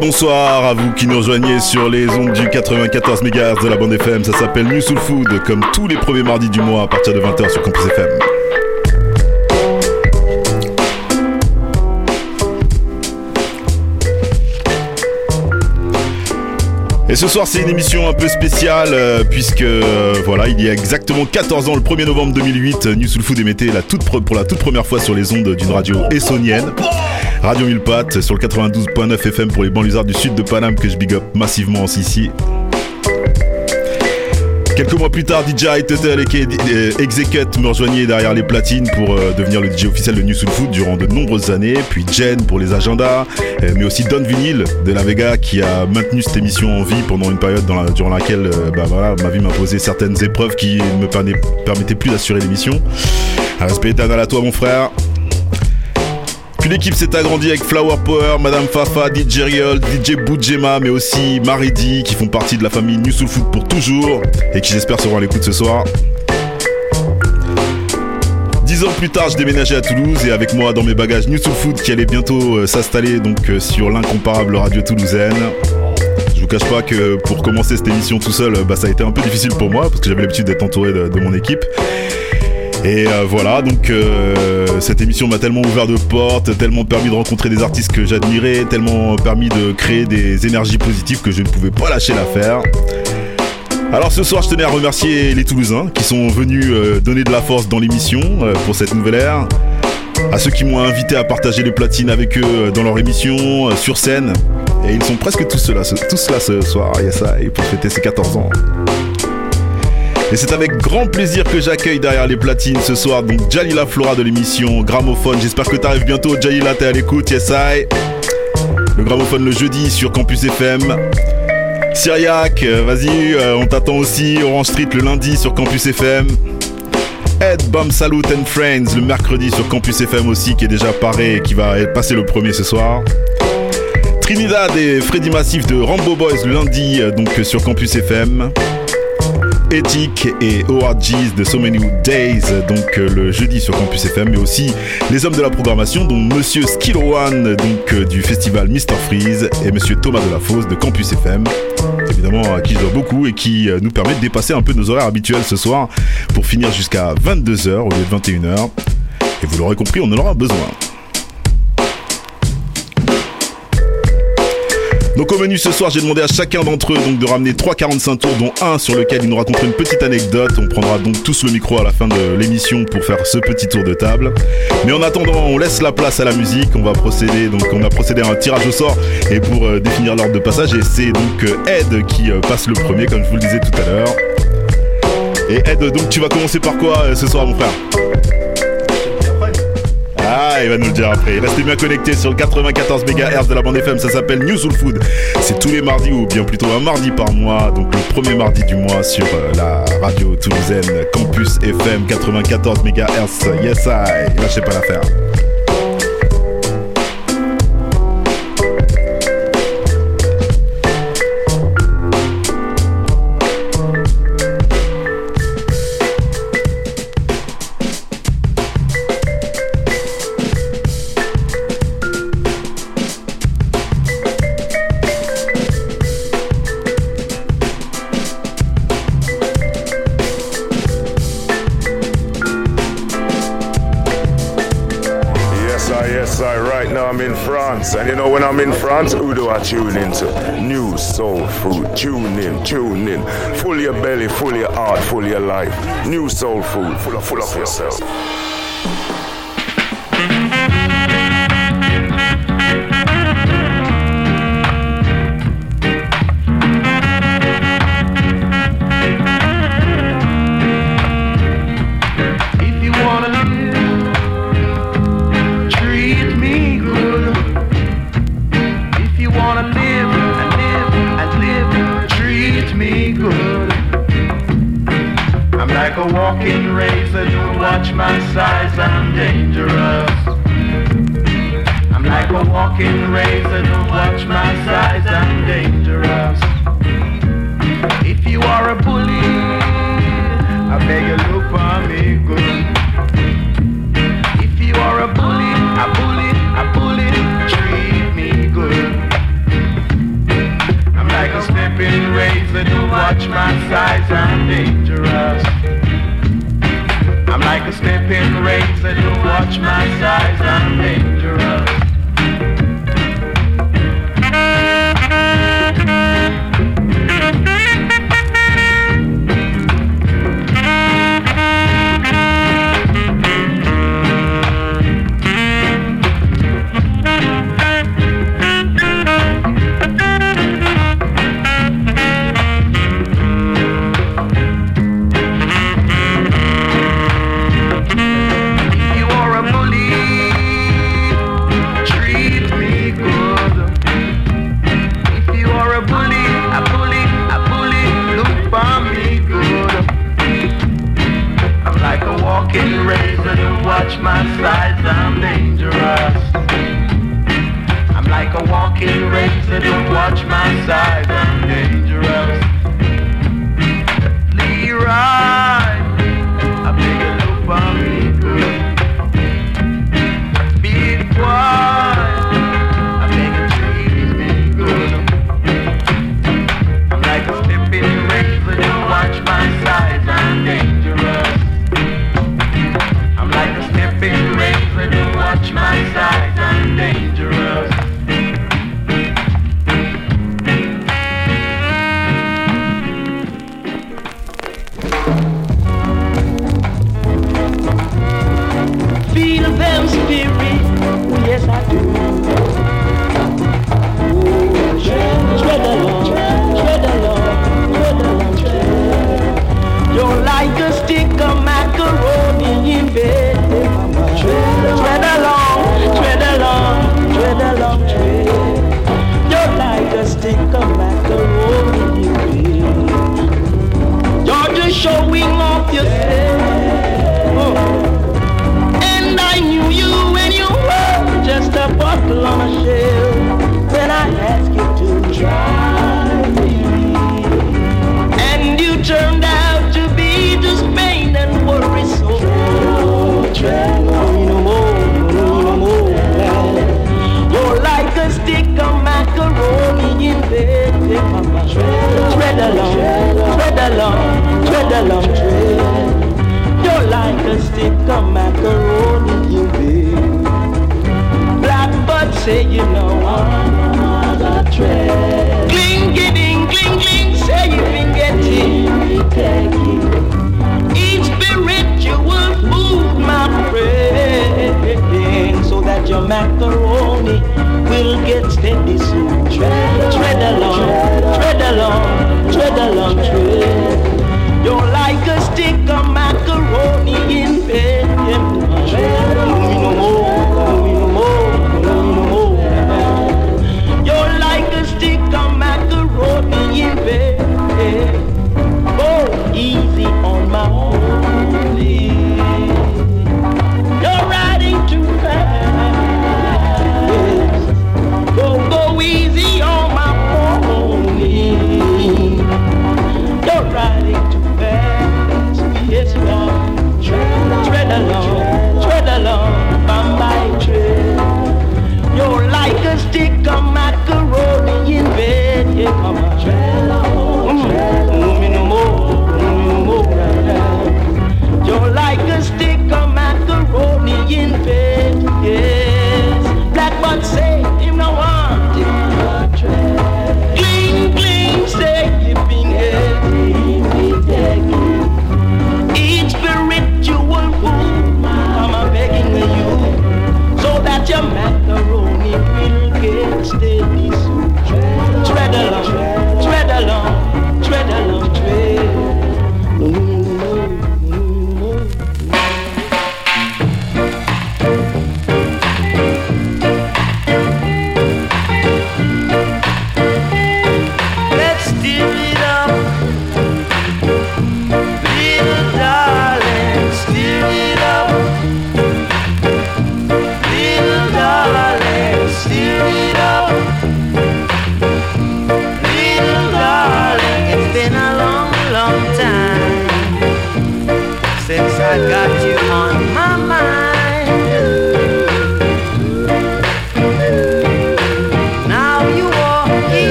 Bonsoir à vous qui nous rejoignez sur les ondes du 94 MHz de la bande FM. Ça s'appelle New Soul Food, comme tous les premiers mardis du mois à partir de 20h sur Campus FM. Et ce soir, c'est une émission un peu spéciale euh, puisque euh, voilà, il y a exactement 14 ans, le 1er novembre 2008, New Soul Food émettait la pour la toute première fois sur les ondes d'une radio essonienne. Radio Mille sur le 92.9 FM pour les banlieusards du sud de Paname que je big up massivement en Sicile. Quelques mois plus tard, DJ Total et Execute me rejoignaient derrière les platines pour euh, devenir le DJ officiel de New Soul Food durant de nombreuses années. Puis Jen pour les agendas, euh, mais aussi Don Vinyl de la Vega qui a maintenu cette émission en vie pendant une période durant laquelle euh, bah, ma vie m'a posé certaines épreuves qui ne me permet- permettaient plus d'assurer l'émission. Un respect éternel à toi mon frère. Puis l'équipe s'est agrandie avec Flower Power, Madame Fafa, DJ Riol, DJ Boudjema, mais aussi Maridi qui font partie de la famille New Soul Food pour toujours et qui j'espère seront à l'écoute ce soir. Dix ans plus tard, je déménageais à Toulouse et avec moi dans mes bagages New Soul Food qui allait bientôt euh, s'installer donc euh, sur l'incomparable radio toulousaine. Je vous cache pas que pour commencer cette émission tout seul, euh, bah, ça a été un peu difficile pour moi parce que j'avais l'habitude d'être entouré de, de mon équipe. Et euh, voilà, donc euh, cette émission m'a tellement ouvert de portes, tellement permis de rencontrer des artistes que j'admirais, tellement permis de créer des énergies positives que je ne pouvais pas lâcher l'affaire. Alors ce soir, je tenais à remercier les Toulousains qui sont venus euh, donner de la force dans l'émission pour cette nouvelle ère. À ceux qui m'ont invité à partager les platines avec eux dans leur émission, sur scène. Et ils sont presque tous là, ce- soir, I, pour fêter ses 14 ans. Et c'est avec grand plaisir que j'accueille derrière les platines ce soir donc Jalila Flora de l'émission Gramophone. J'espère que t'arrives bientôt. Jalila, t'es à l'écoute, yes I. Le gramophone le jeudi sur Campus FM. Syriac, euh, vas-y, euh, on t'attend aussi. Orange Street le lundi sur Campus FM. Ed Bomb Salute and Friends le mercredi sur Campus FM aussi qui est déjà paré et qui va passer le premier ce soir. Trinidad et Freddy Massif de Rambo Boys le lundi euh, donc sur Campus FM. Ethic et ORGs de So Many Days, donc euh, le jeudi sur Campus FM, mais aussi les hommes de la programmation, dont Monsieur Skill One, donc euh, du festival Mr Freeze, et Monsieur Thomas de la Fosse de Campus FM, évidemment à qui je dois beaucoup et qui euh, nous permet de dépasser un peu nos horaires habituels ce soir pour finir jusqu'à 22h au lieu de 21h. Et vous l'aurez compris, on en aura besoin. Donc au menu ce soir, j'ai demandé à chacun d'entre eux donc de ramener 3,45 tours, dont un sur lequel ils nous raconteront une petite anecdote. On prendra donc tous le micro à la fin de l'émission pour faire ce petit tour de table. Mais en attendant, on laisse la place à la musique. On va procéder donc on a procédé à un tirage au sort et pour euh, définir l'ordre de passage. Et c'est donc euh, Ed qui euh, passe le premier, comme je vous le disais tout à l'heure. Et Ed, donc tu vas commencer par quoi ce soir, mon frère? Ah, il va nous le dire après. Restez bien connectés sur le 94 MHz de la bande FM. Ça s'appelle New Soul Food. C'est tous les mardis ou bien plutôt un mardi par mois. Donc le premier mardi du mois sur euh, la radio toulousaine Campus FM 94 MHz. Yes, I. Lâchez pas l'affaire. Tune into? New soul food. Tune in, tune in. Full your belly, full your heart, full your life. New soul food. Full of, full of yourself. long trail. You're like a stick of macaroni you vain. Blackbird say you know I'm on the trail. Cling, ding, cling, cling, say you can get it. Spiritual food, my friend, so that your macaroni will get steady soon. Tread, tread along, tread along, tread along, tread.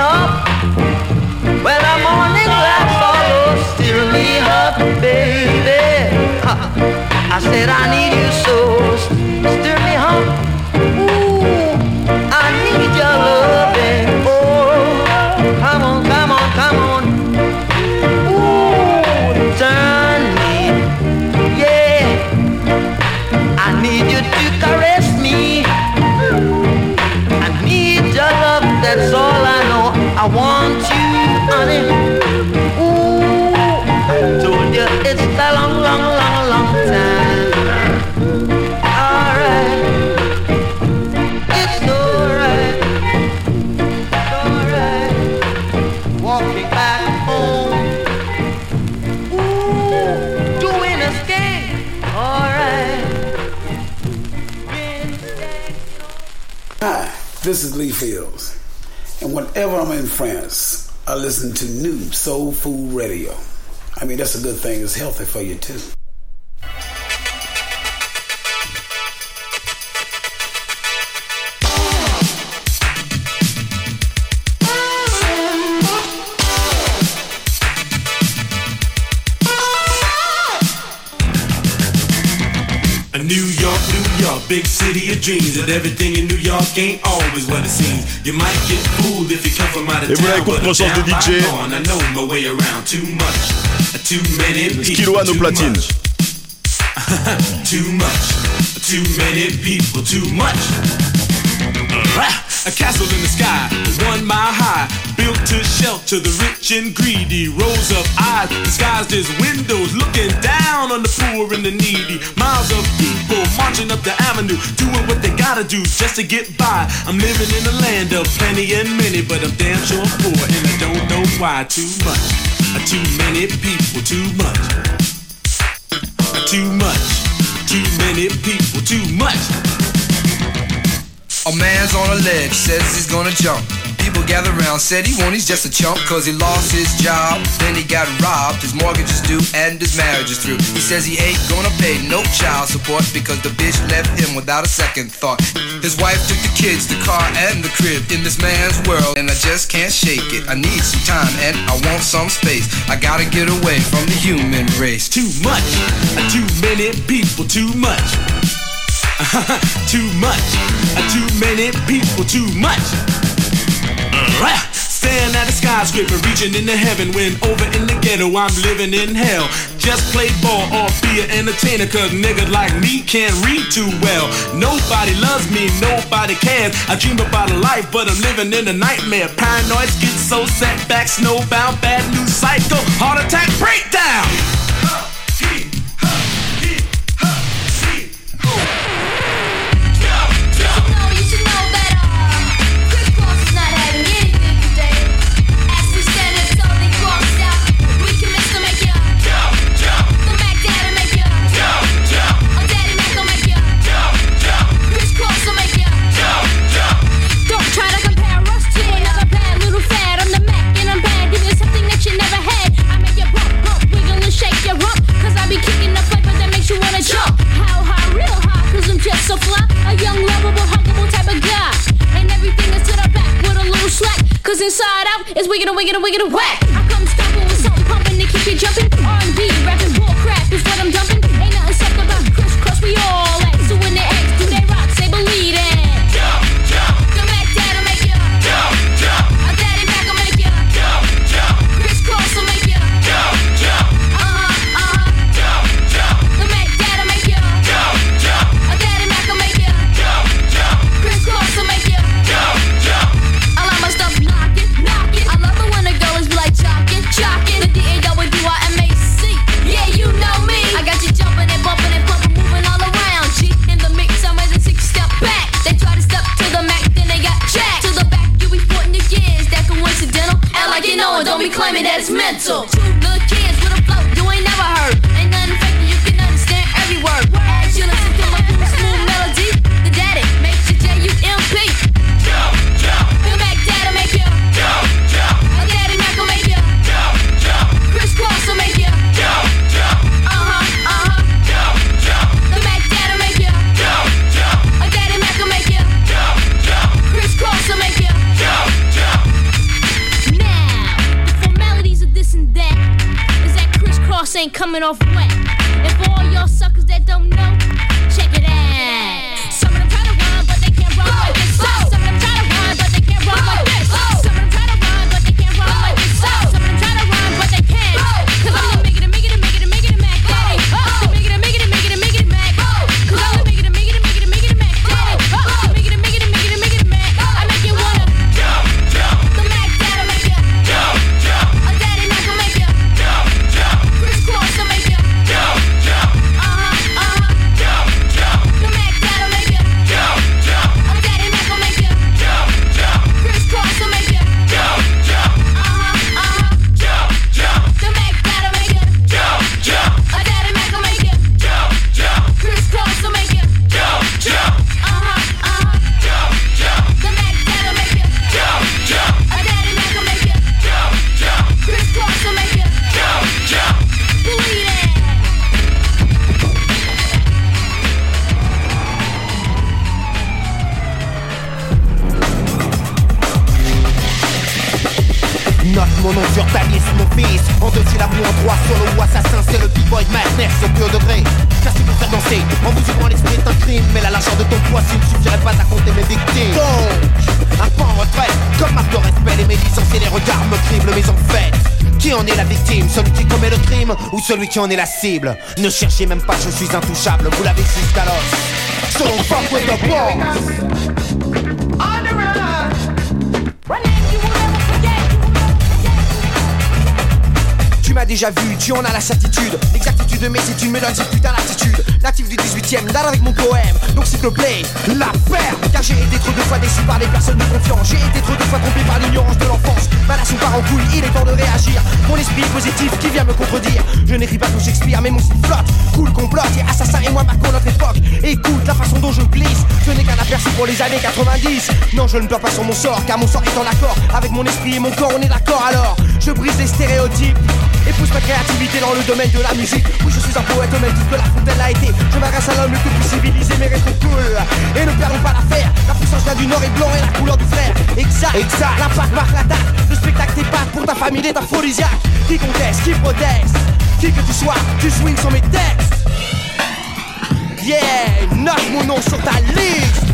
up when the morning light follows. Steer me up, baby. I said I need you so. stir me up. This is Lee Fields. And whenever I'm in France, I listen to new soul food radio. I mean, that's a good thing. It's healthy for you, too. City of dreams and everything in New York ain't always what it seems. You might get fooled if you come from out of town, but I'm down by on. I know my way around too much, too many people, too much. too much, too many people, too much. Uh-huh. A castle in the sky, one mile high, built to shelter the rich and greedy. Rows of eyes disguised as windows, looking down on the poor and the needy. Miles of people marching up the avenue, doing what they gotta do just to get by. I'm living in a land of plenty and many, but I'm damn sure poor, and I don't know why. Too much, uh, too many people, too much, uh, too much, too many people, too much. A man's on a ledge, says he's gonna jump. People gather around, said he won't, he's just a chump Cause he lost his job, then he got robbed His mortgage is due and his marriage is through. He says he ain't gonna pay no child support Because the bitch left him without a second thought. His wife took the kids, the car and the crib In this man's world and I just can't shake it. I need some time and I want some space. I gotta get away from the human race. Too much, uh, too many people, too much. Too much. Uh, too many people, too much. Staring at the skyscraper, reaching into heaven when over in the ghetto I'm living in hell. Just play ball or be an entertainer, cause niggas like me can't read too well. Nobody loves me, nobody cares. I dream about a life, but I'm living in a nightmare. Paranoid, so setback, snowbound, bad news cycle, heart attack, breakdown. Cause inside out is wicked and wicked and wicked and whack. I come stomping with something pumping to keep you jumping. R&B, rapping, bull crap is qui en est la cible Ne cherchez même pas, je suis intouchable, vous l'avez jusqu'à l'os. So fuck with the. Déjà vu, tu en as la certitude. L'exactitude mais si tu me donnes cette putain d'attitude. Natif du 18ème, date avec mon poème. Donc s'il te plaît, la ferme Car j'ai été trop de fois déçu par des personnes de confiance. J'ai été trop de fois trompé par l'ignorance de l'enfance. Ma nation part en couille, il est temps de réagir. Mon esprit est positif qui vient me contredire. Je n'écris pas tout Shakespeare mais mon style flotte. Cool complot, et assassin et moi marquons notre époque. Écoute la façon dont je glisse. Ce n'est qu'un aperçu pour les années 90 Non je ne pleure pas sur mon sort car mon sort est en accord. Avec mon esprit et mon corps on est d'accord. Alors Je brise les stéréotypes et pousse ma créativité dans le domaine de la musique. Oui je suis un poète au même titre que la fontaine l'a été. Je m'adresse à l'homme le plus civilisé mais restons cool. Et ne perdons pas l'affaire. La puissance vient du nord et blanc et la couleur du frère Exact, exact. L'impact marque l'attaque Le spectacle t'es pas pour ta famille est aphrodisiaque. Qui conteste, qui proteste? Qui que tu sois, tu swings sur mes textes. Yeah, note mon nom sur ta liste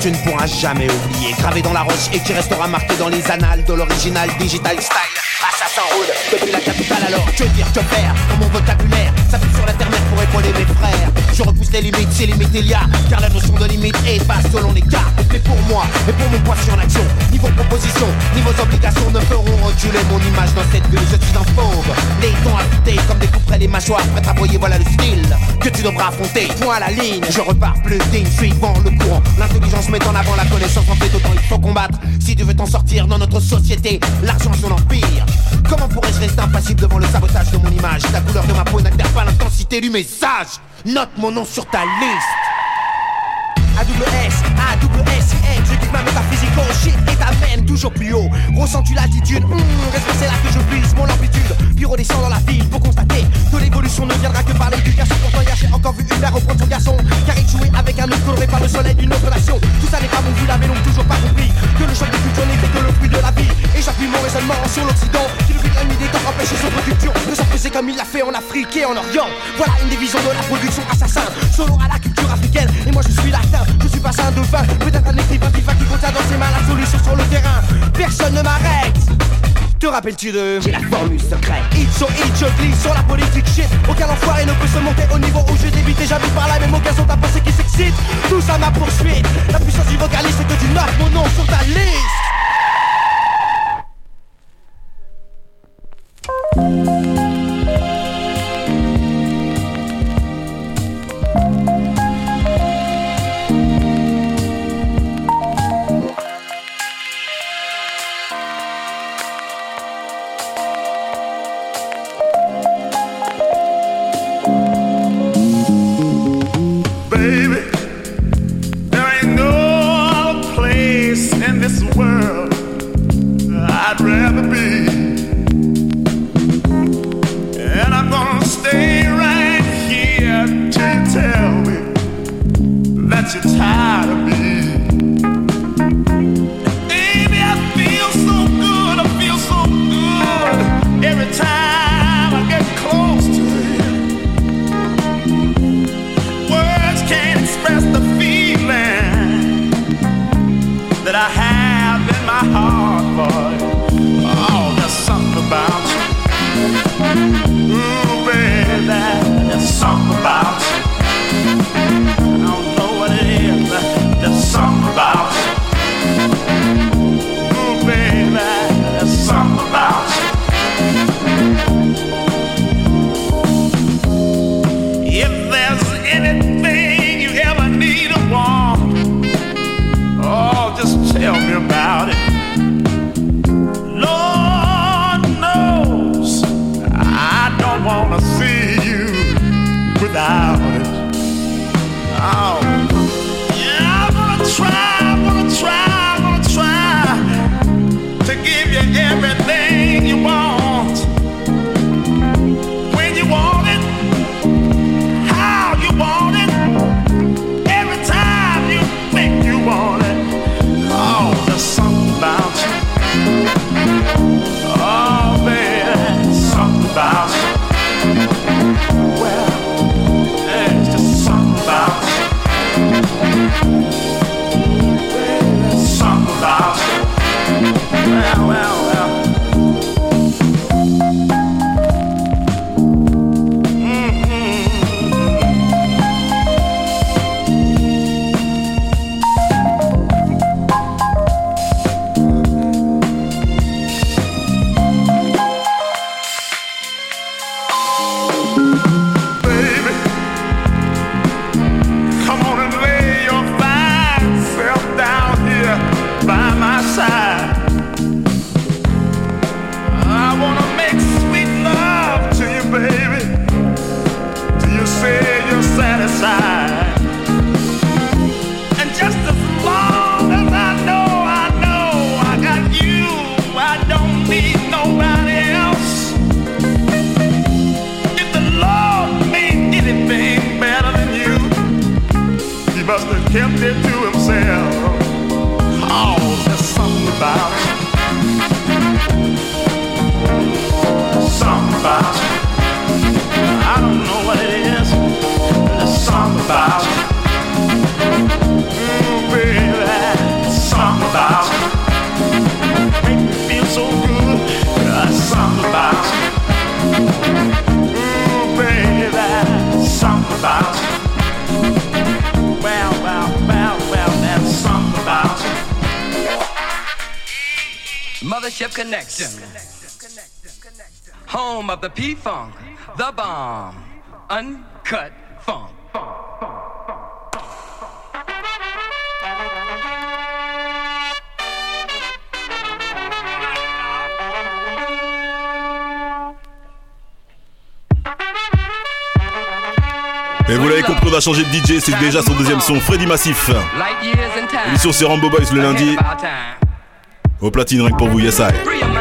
tu ne pourras jamais oublier. Gravé dans la roche et qui restera marqué dans les annales De l'original digital style. Assassin Road, depuis la capitale alors Que dire, que faire, dans mon vocabulaire fait sur l'internet pour épauler mes frères Je repousse les limites, c'est limite il y a. Car la notion de limite est basse selon les cas. Mais pour moi, et pour mon poids sur l'action Niveau proposition, niveau obligations ne feront reculer mon image dans cette bulle. Je suis un fauve, les dents affûtés comme des couperets les mâchoires Prêtes à broyer, voilà le style que tu devras affronter. À la ligne, je repars plus digne, suivant le courant L'intelligence met en avant la connaissance. En fait autant il faut combattre. Si tu veux t'en sortir dans notre société, l'argent son empire Comment pourrais-je rester impassible devant le sabotage de mon image? La couleur de ma peau n'altère pas l'intensité du message Note mon nom sur ta liste AWS, AWS, je quitte ma métaphysique, oh shit, et t'amène toujours plus haut. Ressens-tu l'attitude? Hum, Reste c'est là que je vise mon amplitude. Puis redescends dans la ville pour constater que l'évolution ne viendra que par l'éducation. Pourtant, hier j'ai encore vu une mère reprendre son garçon, car il jouait avec un autre coloré par le soleil d'une autre nation. Tout ça n'est pas mon vu, l'avait donc toujours pas compris que le choc de culture n'était que le fruit de la vie. Et j'appuie mon raisonnement sur l'Occident, qui depuis la nuit des temps empêche son production de s'imposer comme il l'a fait en Afrique et en Orient. Voilà une division de la production assassin, solo à la culture africaine. Et moi je suis latin, je suis pas un dauphin, peut-être un écrivain vivant qui contient dans ses mains la solution sur le terrain. Personne ne m'arrête. Te rappelles-tu de J'ai la formule secrète. Hit, je glisse sur la politique shit. Aucun enfoiré ne peut se monter au niveau où je débute Et j'habite par la même occasion ta pensée qui s'excite. Tout ça ma poursuite. La puissance du vocaliste c'est que tu notes mon nom sur ta liste changé de DJ, c'est déjà son deuxième son, Freddy Massif. L'émission c'est Rambo Boys le lundi. Au platine, rien que pour vous, yes I.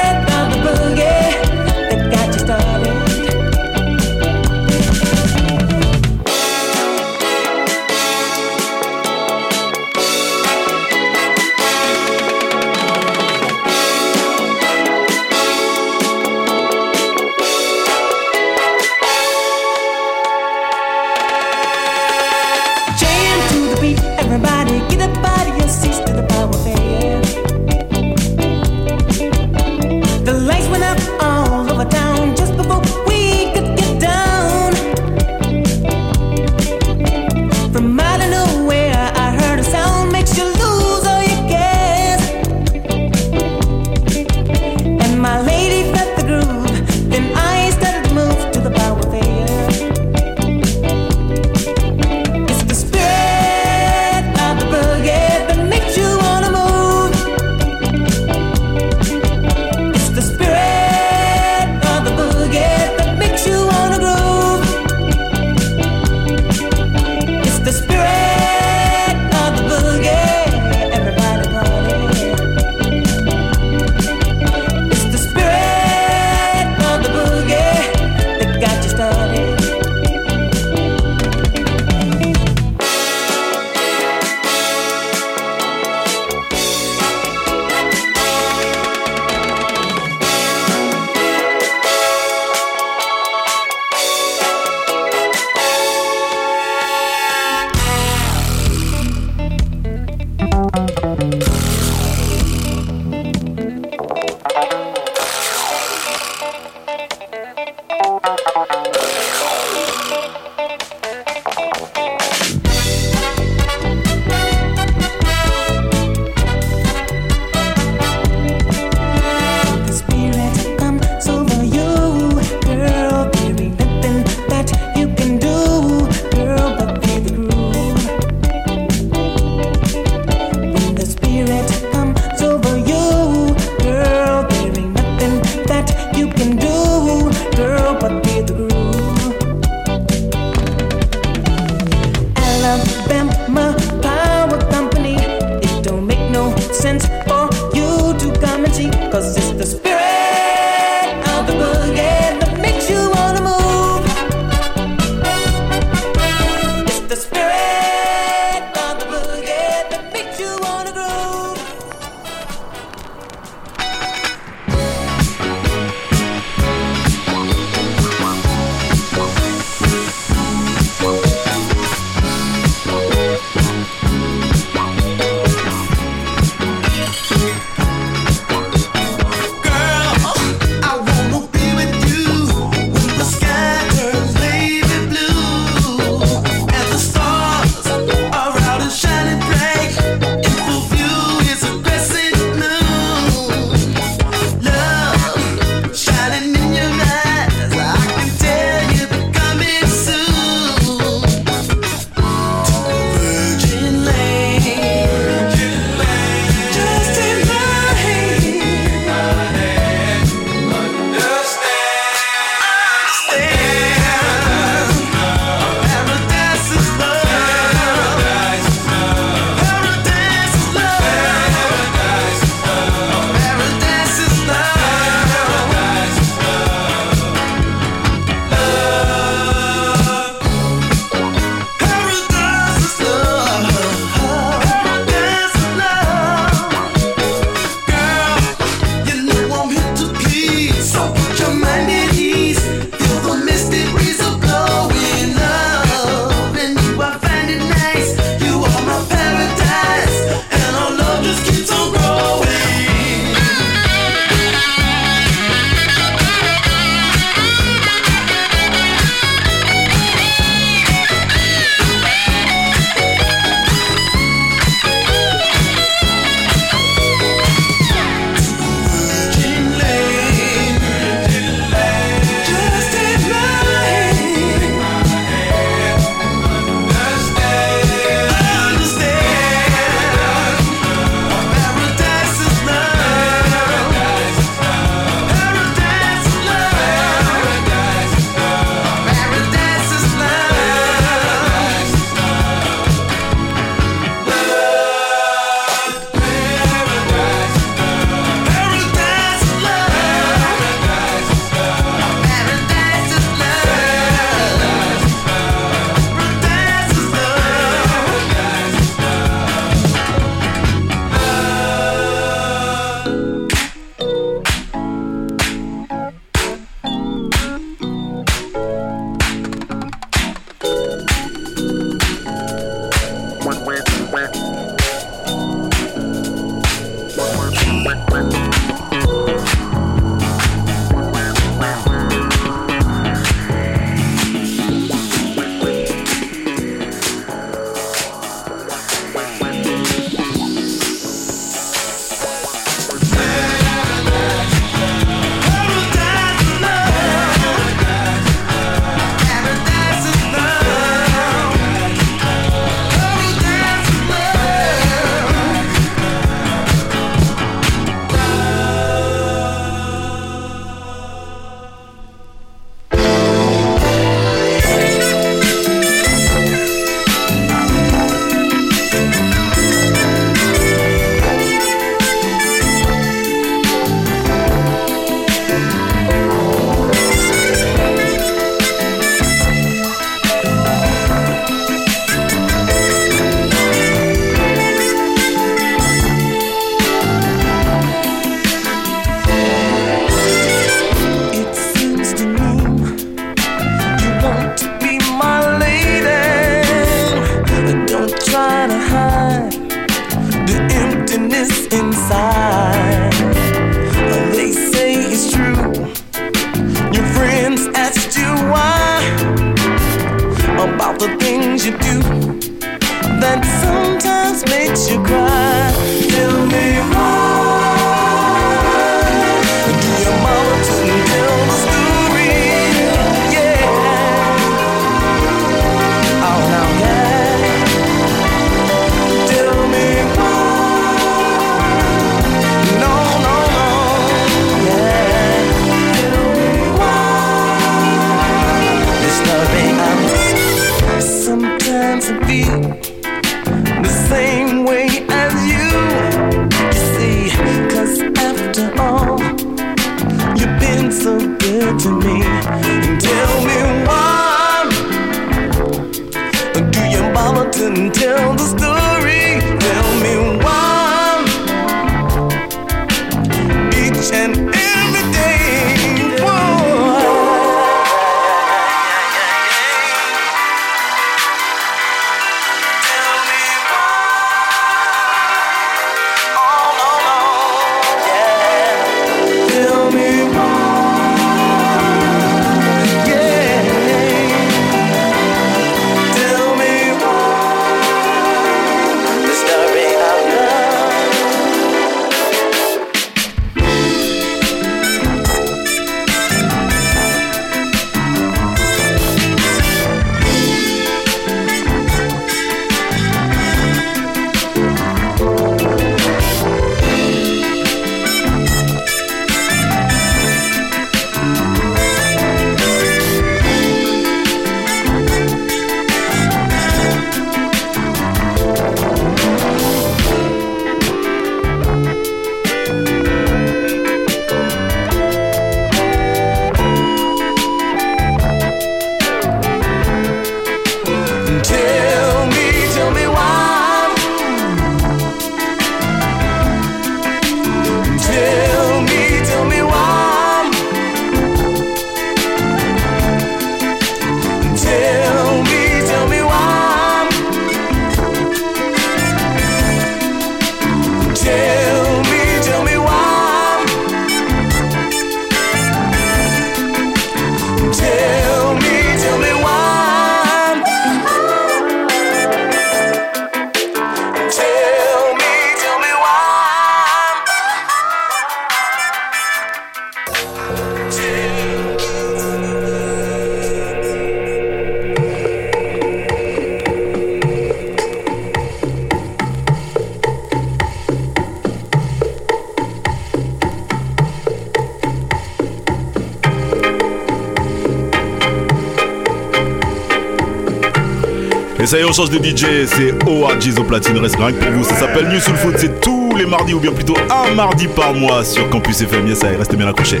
ça y est, on change de DJ, c'est OAG's au platine, reste rien pour vous. Ça s'appelle New Soul Food, c'est tous les mardis ou bien plutôt un mardi par mois sur Campus FM. Yes, ça y est, restez bien accrochés.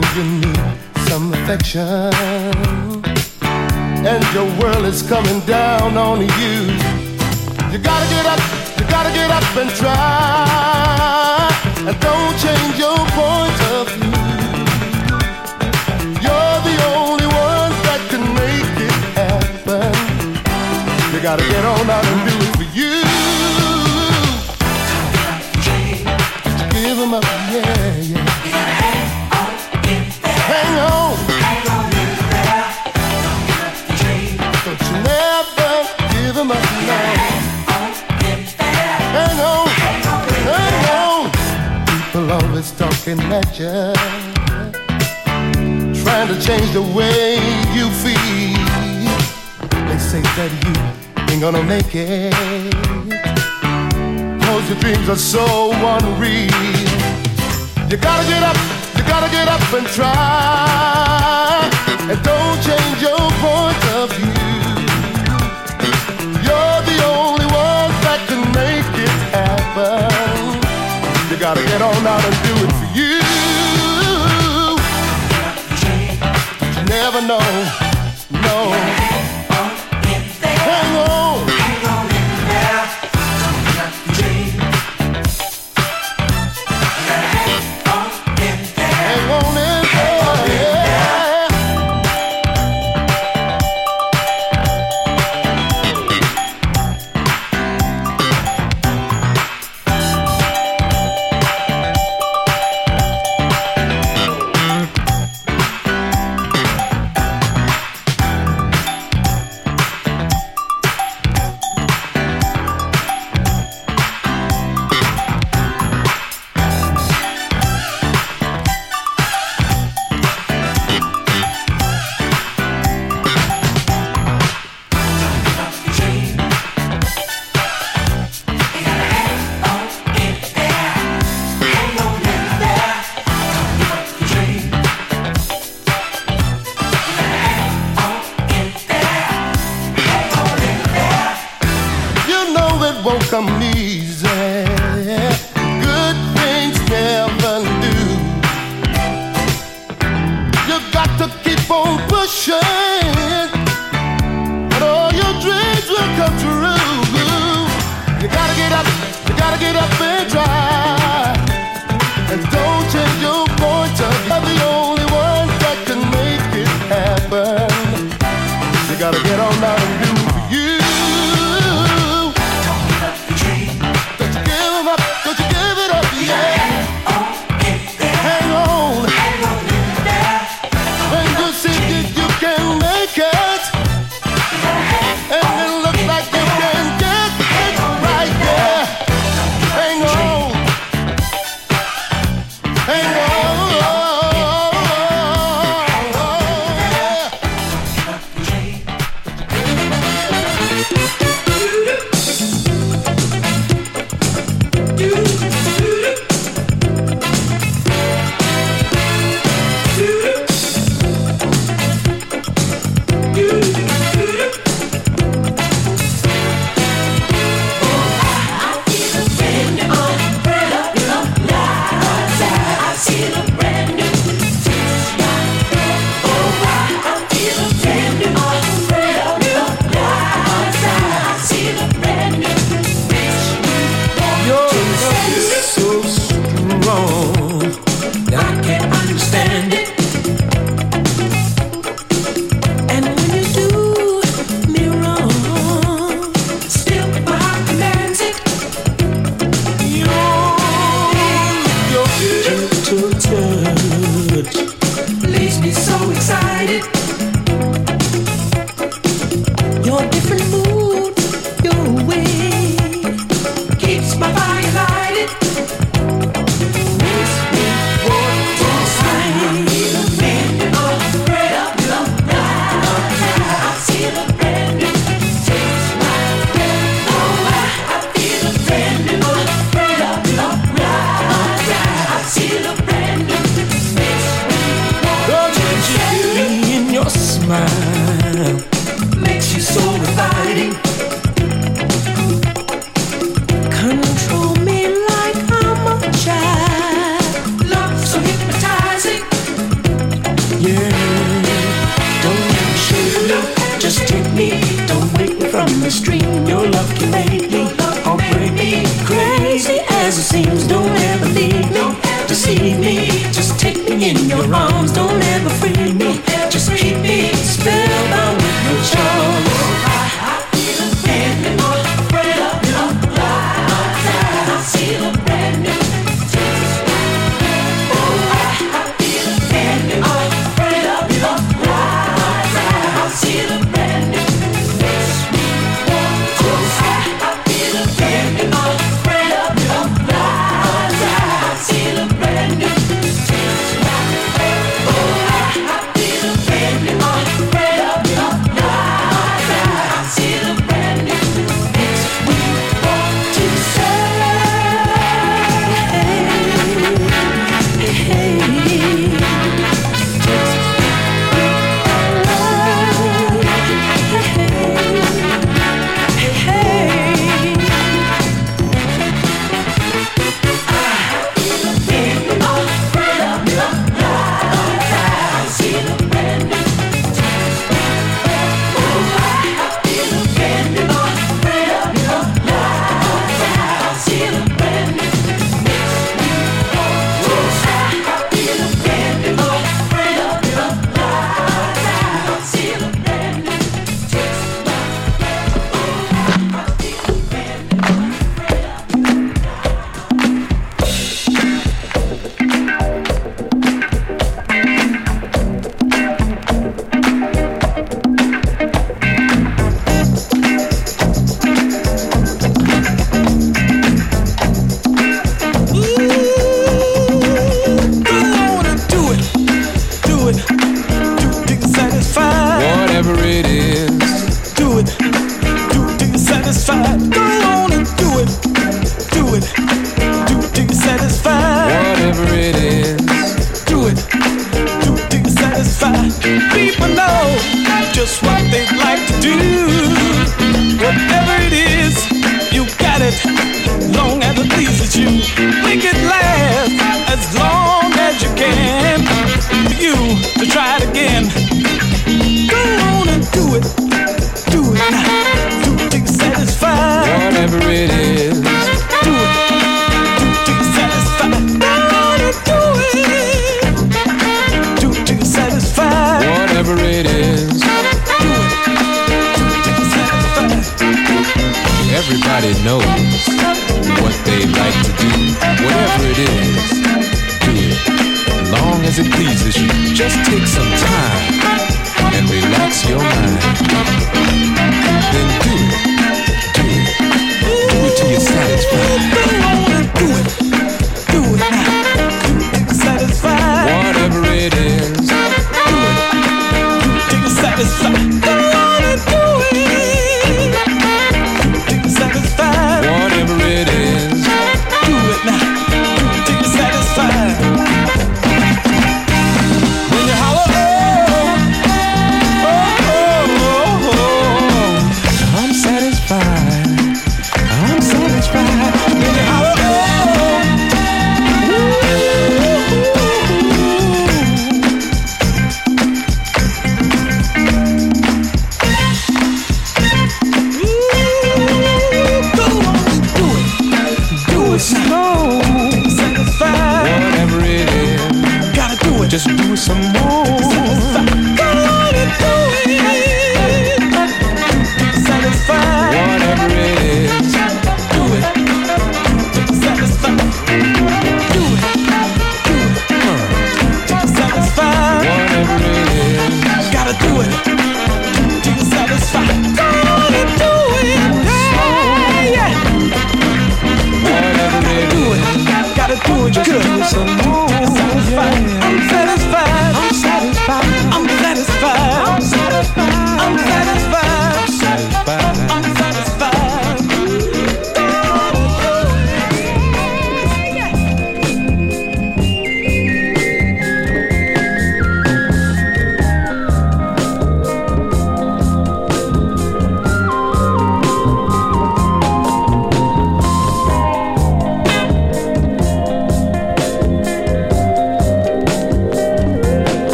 Know you need some affection, and your world is coming down on you. You gotta get up, you gotta get up and try, and don't change your point of view. You're the only one that can make it happen. You gotta get on out and always talking at you, trying to change the way you feel. They say that you ain't gonna make it. Cause your dreams are so unreal. You gotta get up, you gotta get up and try. And don't change your point of view. You're the only one that can make it happen. Gotta get on out and do it for you. You never know, no.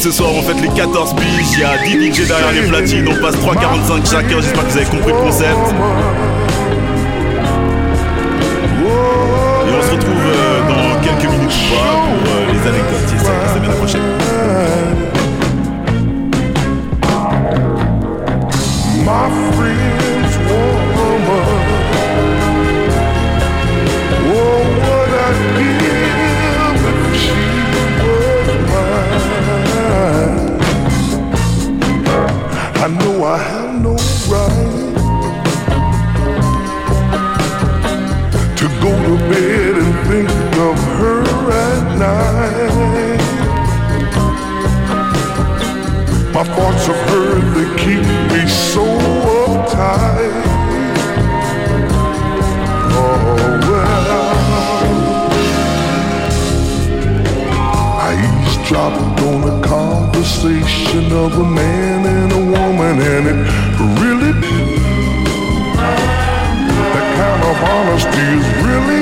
Ce soir, on fait les 14 biches, il y a 10 DJ derrière les platines, on passe 3,45 chacun, j'espère honesty is really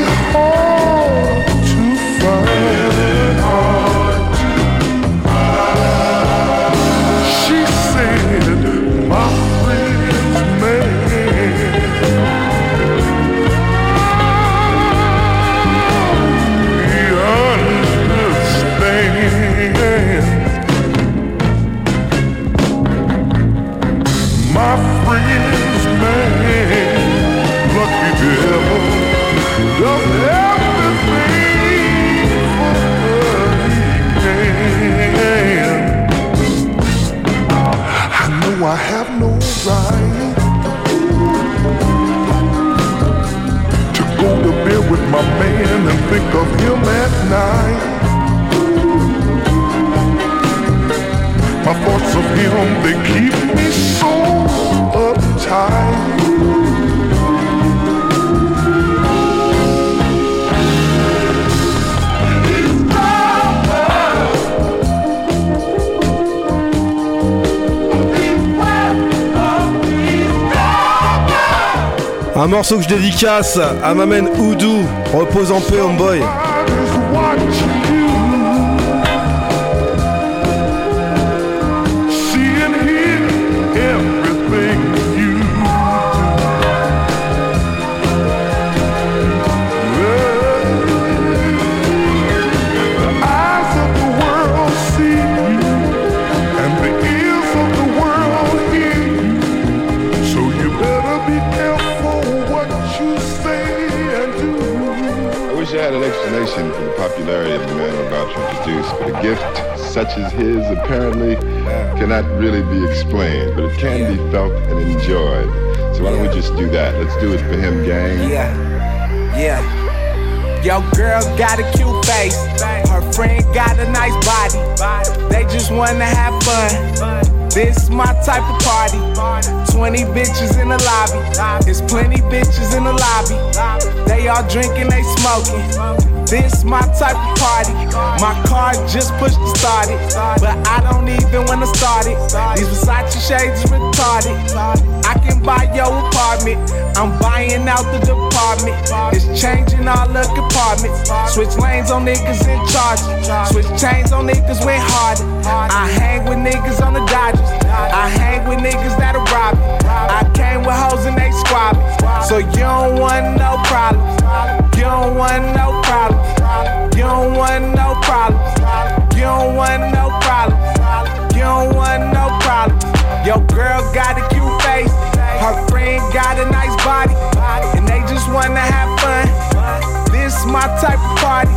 morceau que je dédicace à ma Oudou. Repose en paix, homeboy. Gift such as his apparently cannot really be explained, but it can be felt and enjoyed. So why don't we just do that? Let's do it for him, gang. Yeah, yeah. Yo, girl got a cute face. Her friend got a nice body. They just wanna have fun. This my type of party. 20 bitches in the lobby. There's plenty bitches in the lobby. They all drinking, they smoking. This my type of party. My car just pushed to start it. But I don't even wanna start it. These Versace shades is retarded. I can buy your apartment. I'm buying out the department. It's changing all the compartments. Switch lanes on niggas in charge. Switch chains on niggas went harder. I hang with niggas on the Dodgers. I hang with niggas that'll rob me. I came with hoes and they squabbing. So you don't want no problems. You don't want no problems. You don't want no problems. You don't want no problems. You don't want no problems. Your girl got a cute face. Her friend got a nice body. And they just wanna have fun. This my type of party.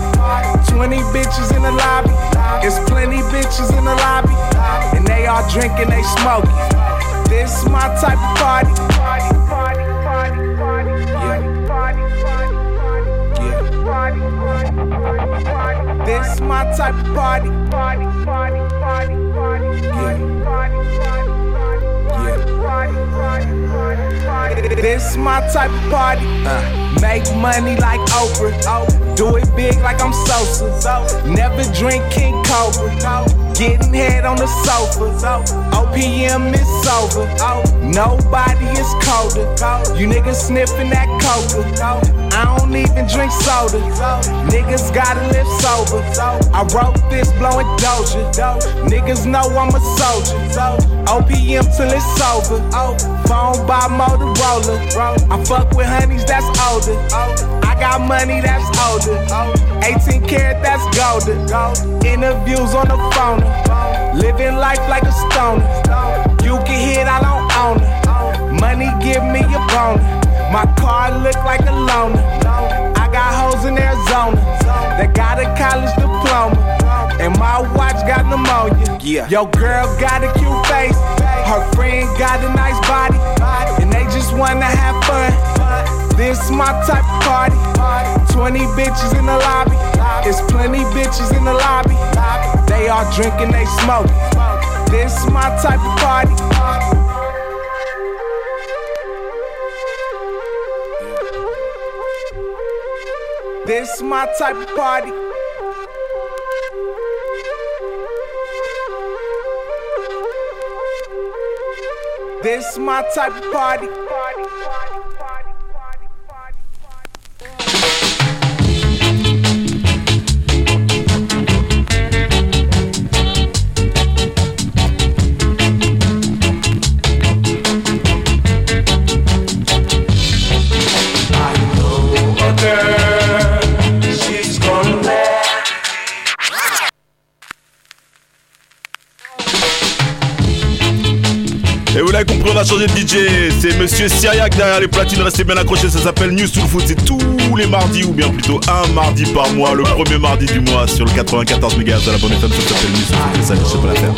20 bitches in the lobby. It's plenty bitches in the lobby. And they all drinking, they smoking. This my type of party. This my type of party. This my type of party. Uh. Make money like Oprah. Do it big like I'm Sosa. Never drink King Cobra. Getting head on the sofa. OPM is over. Nobody is colder. You niggas sniffing that coca. I don't even drink soda. Niggas gotta live sober. I wrote this blowing doja. Niggas know I'm a soldier. OPM till it's over. Phone by Motorola. I fuck with honeys that's older. I got money that's older. 18 karat that's golden. Interviews on the phone. Living life like a stoner. You can hit, I don't own it. Money give me a boner. My car look like a loner. I got hoes in Arizona that got a college diploma. And my watch got pneumonia. Yeah. Yo, girl got a cute face. Her friend got a nice body. And they just wanna have fun. This my type of party. 20 bitches in the lobby. It's plenty bitches in the lobby. They all drinking, they smoke. This my type of party. This my type of party. This my type of party. She's DJ. C'est Monsieur Syriac derrière les platines. Restez bien accrochés. Ça s'appelle News Soul Food. C'est tous les mardis, ou bien plutôt un mardi par mois. Le premier mardi du mois sur le 94 MHz de la bonne FM. Ça s'appelle News Soul ça, je sais pas la faire.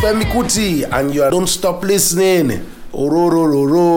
Kuti, and you don't stop listening. Ororororo.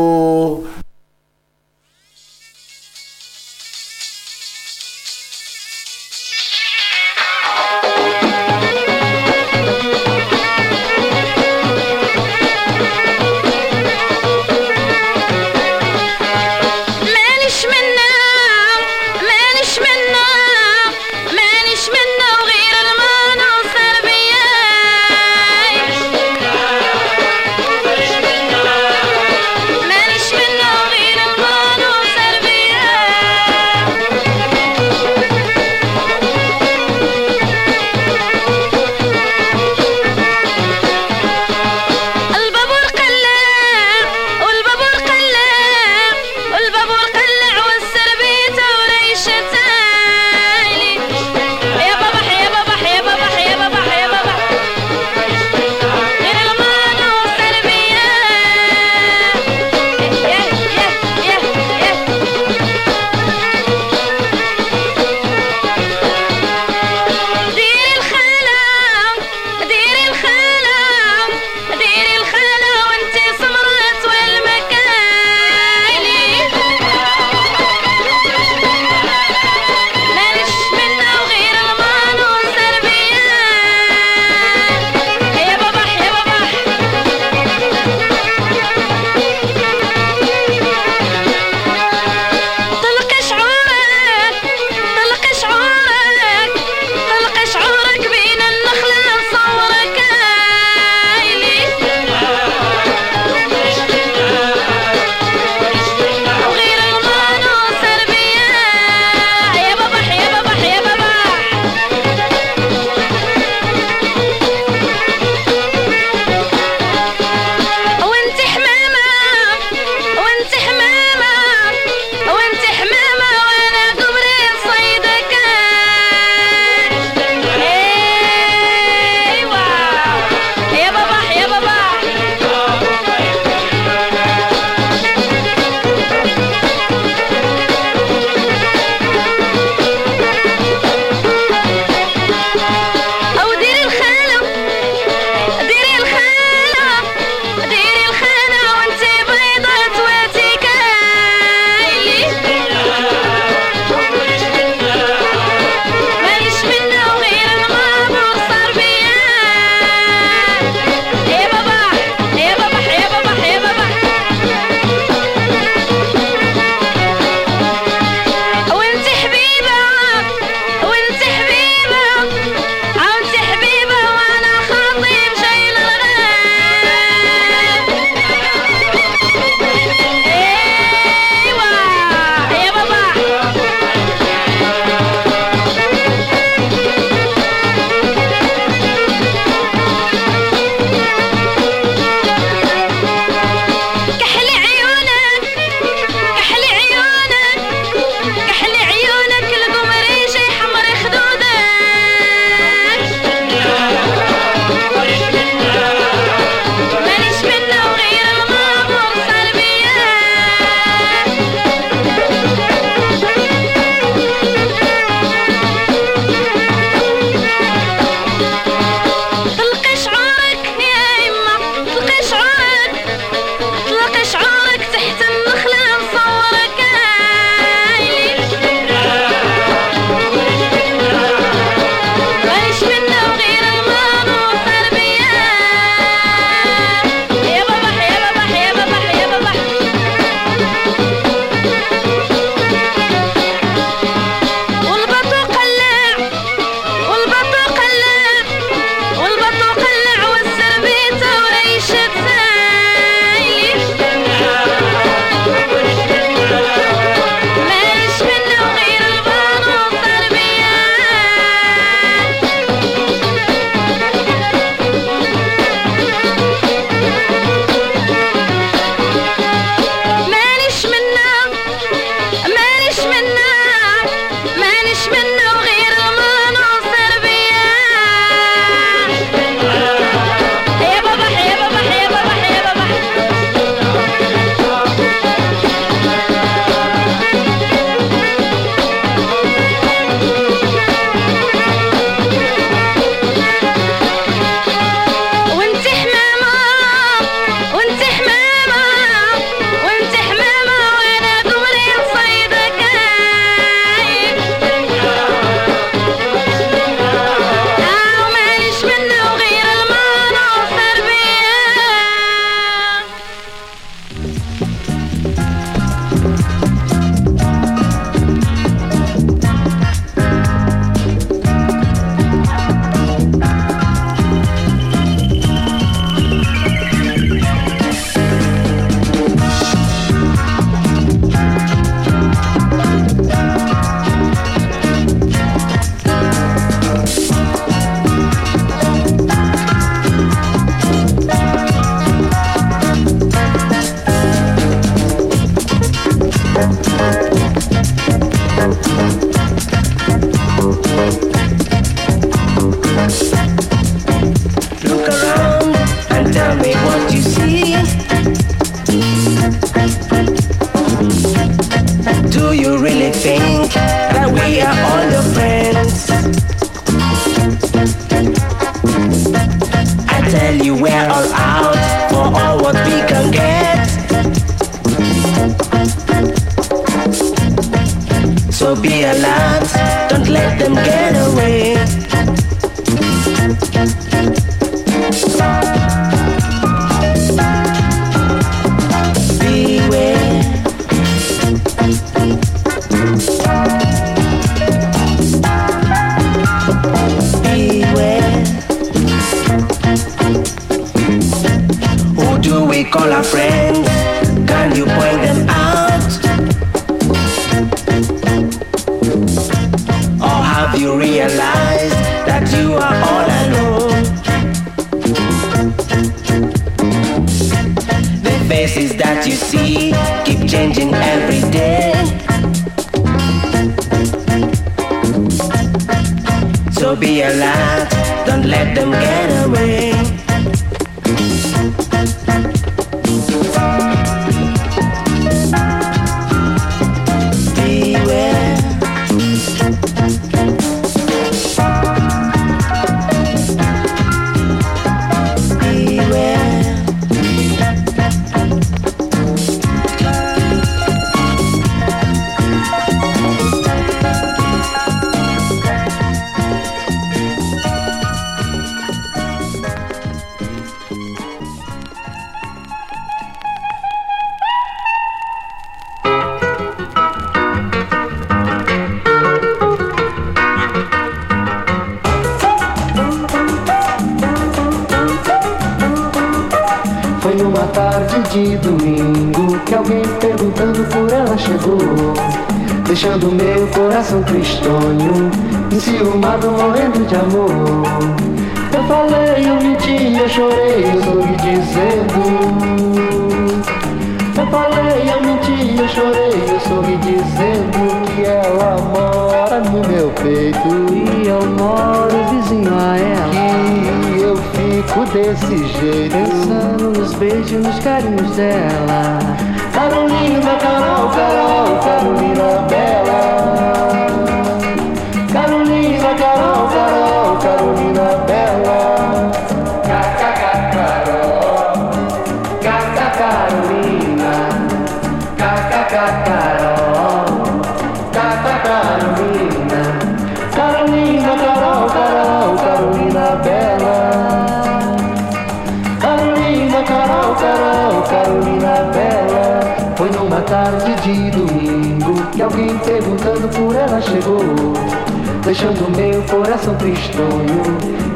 deixando meu coração tristonho,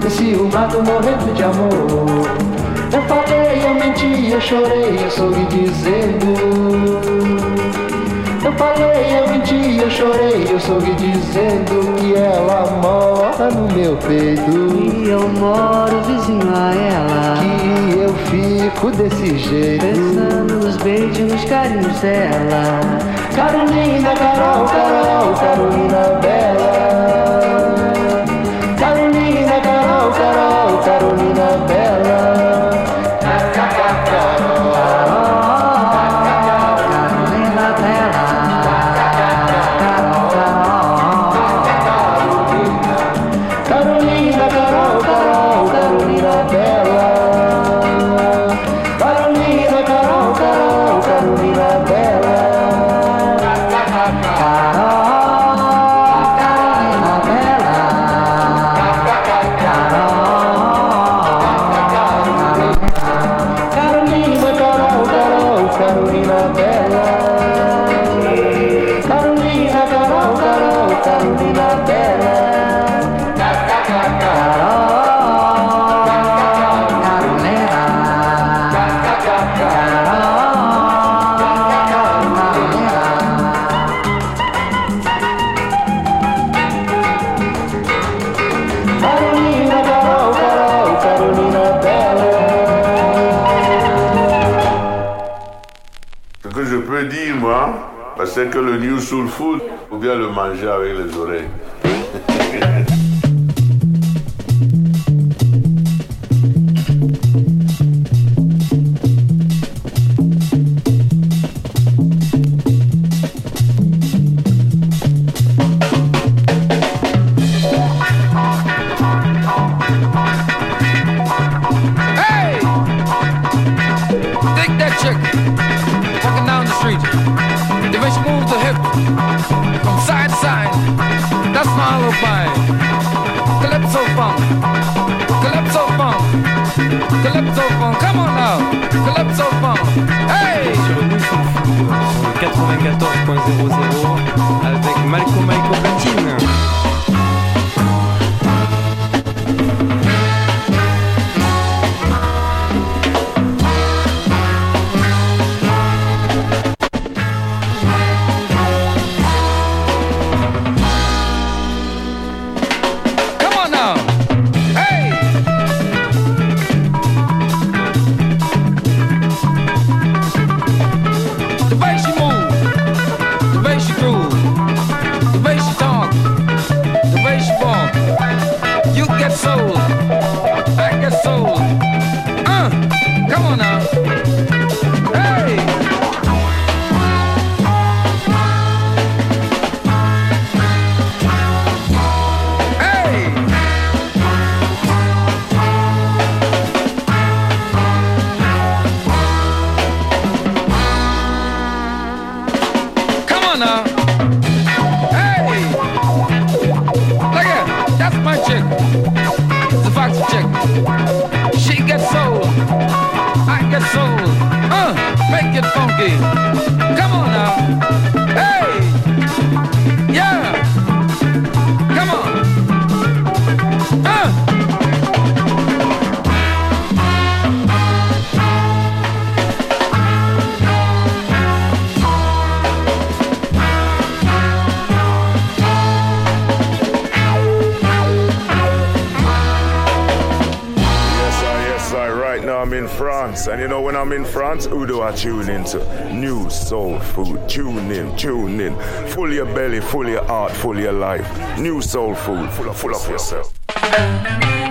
enciumado morrendo de amor. Eu falei, eu menti, eu chorei, eu soube dizendo. Eu falei, eu menti, eu chorei, eu soube dizendo que ela mora no meu peito. E eu moro vizinho a ela. Que eu fico desse jeito. Pensando nos beijos, nos carinhos dela. Carolina, Carol, Carol, Carolina Bela. Carolina. food ou bien le manger avec les oreilles. Club Sofa. Hey Sur une sur le 94.00 avec Malcolm Michael Platine. in France. And you know, when I'm in France, who do I tune into? New soul food. Tune in, tune in. Full your belly, full your heart, full your life. New soul food, full of, full of yourself.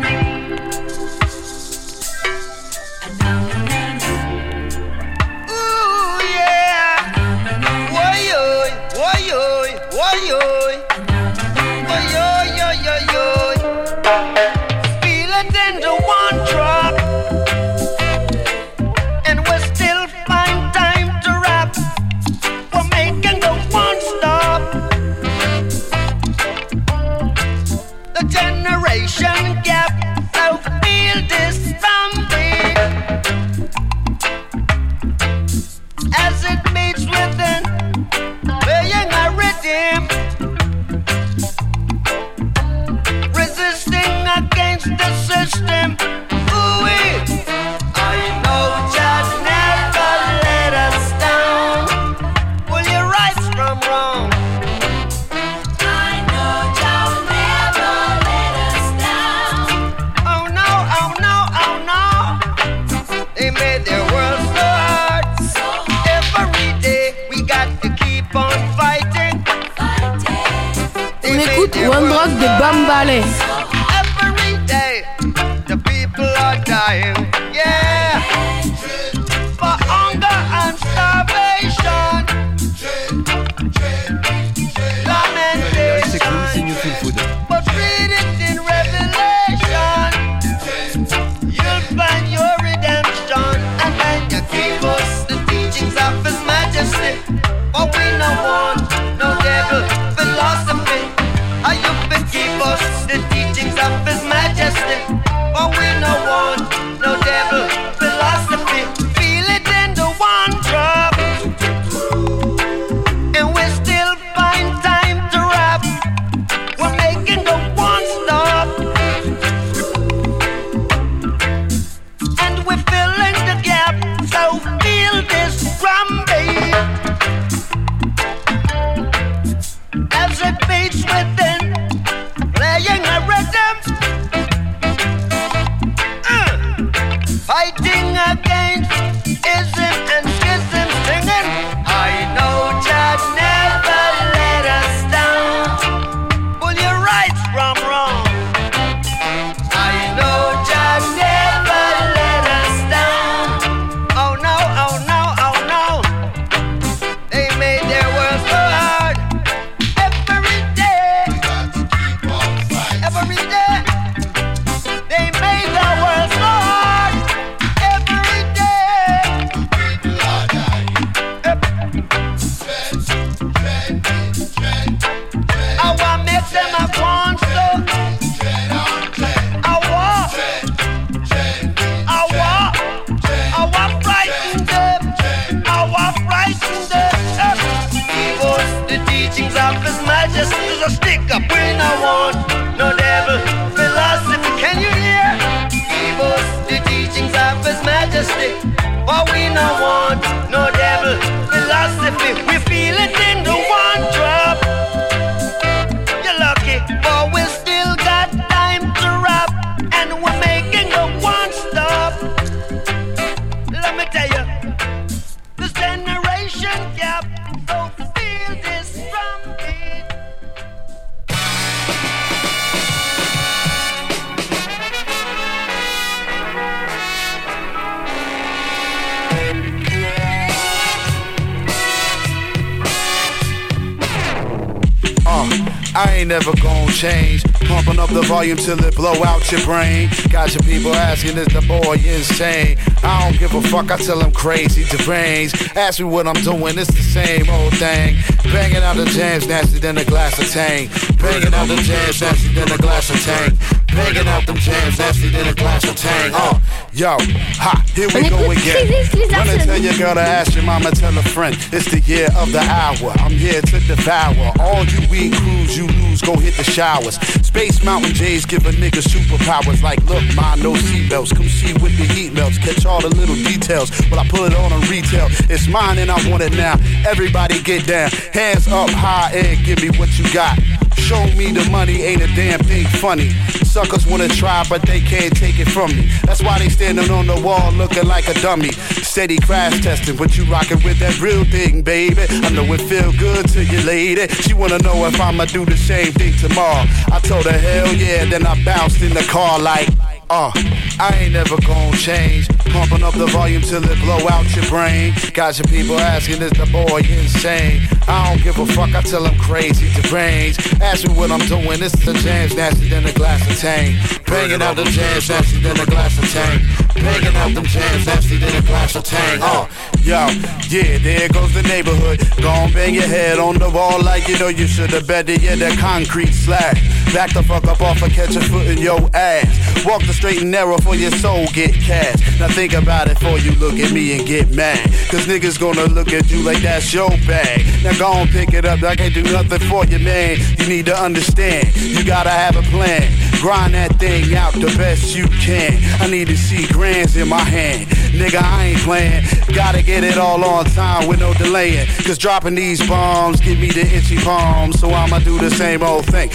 I ain't never gonna change. Pumping up the volume till it blow out your brain. Got your people asking, is the boy insane? I don't give a fuck, I tell them crazy, deranged. Ask me what I'm doing, it's the same old thing. Banging out the jams, nasty than a glass of tang. Banging out the jams, nasty than a glass of tang. Banging out them jams, nasty than a glass of tang. Uh, yo, ha, here we go again. Wanna tell your girl to ask your mama, tell a friend. It's the year of the hour. I'm here to devour. All you weed crews, you lose, go hit the showers. Space Mountain Jays give a nigga superpowers. Like, look, ma, no seatbelts. Come see with the heat melts. Catch all the little details. But I put it on on retail. It's mine and I want it now. Everybody get down. Hands up high and give me what you got. Show me the money, ain't a damn thing funny. Suckers wanna try, but they can't take it from me. That's why they standing on the wall looking like a dummy. Steady crash testing, but you rockin' with that real thing, baby. I know it feel good to you, lady. She wanna know if I'ma do the same thing tomorrow. I told her hell yeah, then I bounced in the car like. Uh, I ain't never gonna change. Pumping up the volume till it blow out your brain. Got your people asking, is the boy insane? I don't give a fuck, I tell them crazy, deranged. Ask me what I'm doing, it's the jams, nasty than a glass of tang. Banging out the jams, nasty than a glass of tang. Banging out them jams, nasty than a glass of tang. Uh, yo, yeah, there goes the neighborhood. Gon' bang your head on the wall like you know you should've bet it, yeah, that concrete slab. Back the fuck up off and catch a foot in your ass. Walk the straight and narrow for your soul, get cash. Now think about it before you look at me and get mad. Cause niggas gonna look at you like that's your bag. Now go and pick it up, I can't do nothing for you, man. You need to understand, you gotta have a plan. Grind that thing out the best you can. I need to see grands in my hand. Nigga, I ain't playing. Gotta get it all on time with no delaying. Cause dropping these bombs give me the itchy palms. So I'ma do the same old thing.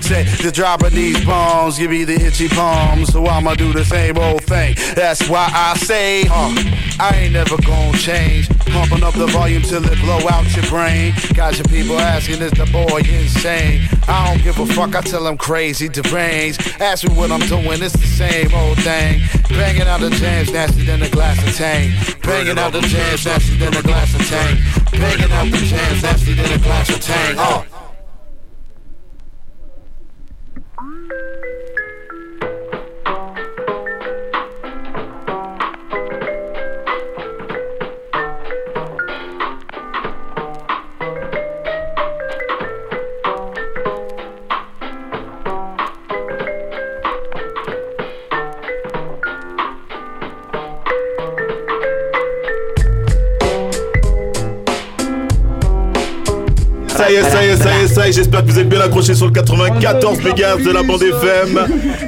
Say, the dropping these bombs give me the itchy palms. So I'ma do the same old thing. That's why I say, I ain't never gonna change. Pumping up the volume till it blow out your brain. Got your people asking, is the boy insane? I don't give a fuck, I tell them crazy, deranged. Ask me what I'm doing, it's the same old thing. Banging out the jams, nasty than a glass of tang. Banging out the jams, nasty than a glass of tang. Banging out the jams, nasty than a glass of tang. Uh. J'espère que vous êtes bien accrochés sur le 94 MHz de la bande FM.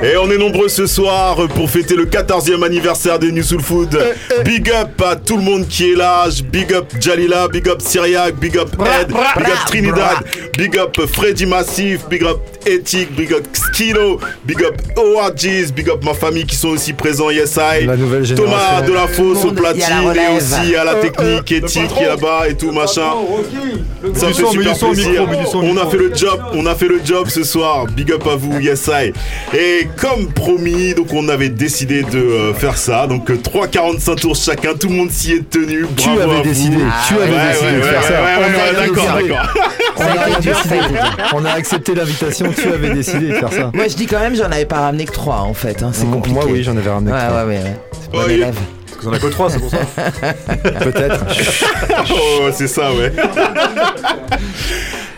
Et on est nombreux ce soir pour fêter le 14e anniversaire de New Soul Food. Big up à tout le monde qui est là. Big up Jalila, big up Syriac, big up Ed, big up Trinidad, big up Freddy Massif, big up Ethic, big up Skino, big up ORGs, big up ma famille qui sont aussi présents, Yes I. nouvelle Thomas de la fosse au platine et aussi à la Euh, technique, euh, Ethic le qui est là-bas et tout machin. Ça fait super plaisir. On a fait le job, on a fait le job ce soir. Big up à vous, yes I. Et comme promis, donc on avait décidé de euh, faire ça. Donc euh, 3,45 tours chacun, tout le monde s'y est tenu. Tu Bravo avais à vous. décidé, tu avais Ouais, décidé ouais, de ouais, faire ça. d'accord, d'accord. On a accepté l'invitation, tu avais décidé de faire ça. Moi je dis quand même, j'en avais pas ramené que 3 en fait, hein, c'est Moi, compliqué. moi, oui, j'en avais ramené que Ouais, trois. ouais, ouais, ouais. C'est bon Oh, élève. Parce qu'on a que 3, c'est pour ça. Peut-être. oh, c'est ça, ouais.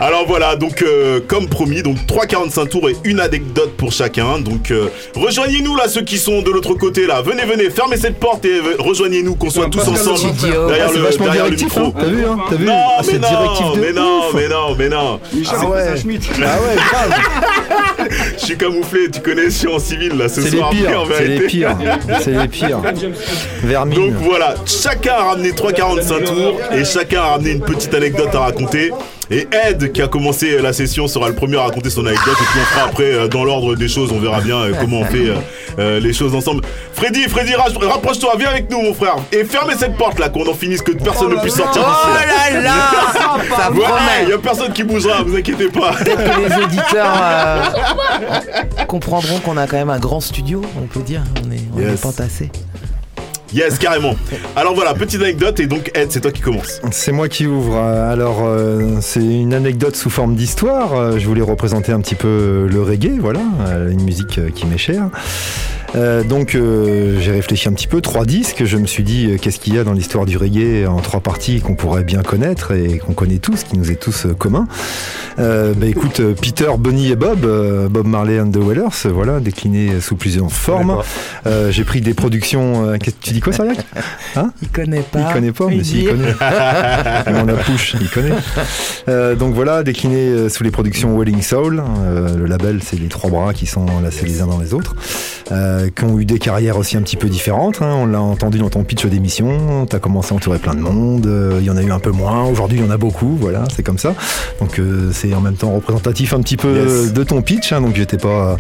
Alors voilà, donc euh, comme promis, donc 3,45 tours et une anecdote pour chacun. Donc euh, rejoignez-nous là, ceux qui sont de l'autre côté là. Venez, venez, fermez cette porte et euh, rejoignez-nous, qu'on soit tous ensemble Ah, derrière le, vachement derrière le directif, micro. hein. T'as vu, hein T'as vu? Non, Ah, mais c'est non, mais non, mais non, mais non. Ah ouais. Ah ouais, grave. Je suis camouflé, tu connais, je suis en civil là ce C'est les soir. c'est les pires, c'est les pires. Vermine. Donc voilà, chacun a ramené 3,45 tours et chacun a ramené une petite anecdote à raconter. Et Ed, qui a commencé la session, sera le premier à raconter son anecdote. Et puis on fera après, euh, dans l'ordre des choses, on verra bien euh, comment on fait euh, euh, les choses ensemble. Freddy, Freddy, ra- rapproche-toi, viens avec nous, mon frère. Et fermez cette porte là, qu'on en finisse, que personne ne puisse sortir d'ici. Oh là là, ça Ouais, il y a personne qui bougera, vous inquiétez pas. Peut-être que les auditeurs euh, comprendront qu'on a quand même un grand studio, on peut dire. On est, on Yes. est. Yes, carrément. Alors voilà, petite anecdote. Et donc, Ed, c'est toi qui commence. C'est moi qui ouvre. Alors, euh, c'est une anecdote sous forme d'histoire. Euh, Je voulais représenter un petit peu le reggae, voilà, euh, une musique qui m'est chère. Euh, donc, euh, j'ai réfléchi un petit peu. Trois disques. Je me suis dit, euh, qu'est-ce qu'il y a dans l'histoire du reggae en trois parties qu'on pourrait bien connaître et qu'on connaît tous, qui nous est tous euh, commun. Euh, bah écoute, euh, Peter, Bonnie et Bob, euh, Bob Marley and the Wailers, euh, voilà, déclinés sous plusieurs formes. Euh, j'ai pris des productions. euh, tu dis quoi, Cyriac Hein Il connaît pas. Il connaît pas, mais Il si, il connaît. On la push, il connaît. Euh, donc voilà, décliné euh, sous les productions Welling Soul. Euh, le label, c'est les trois bras qui sont lacés les uns dans les autres. Euh, qui ont eu des carrières aussi un petit peu différentes. hein. On l'a entendu dans ton pitch d'émission. Tu as commencé à entourer plein de monde. euh, Il y en a eu un peu moins. Aujourd'hui, il y en a beaucoup. Voilà, c'est comme ça. Donc euh, c'est en même temps représentatif un petit peu Yes. euh, de ton pitch. hein, donc j'étais pas,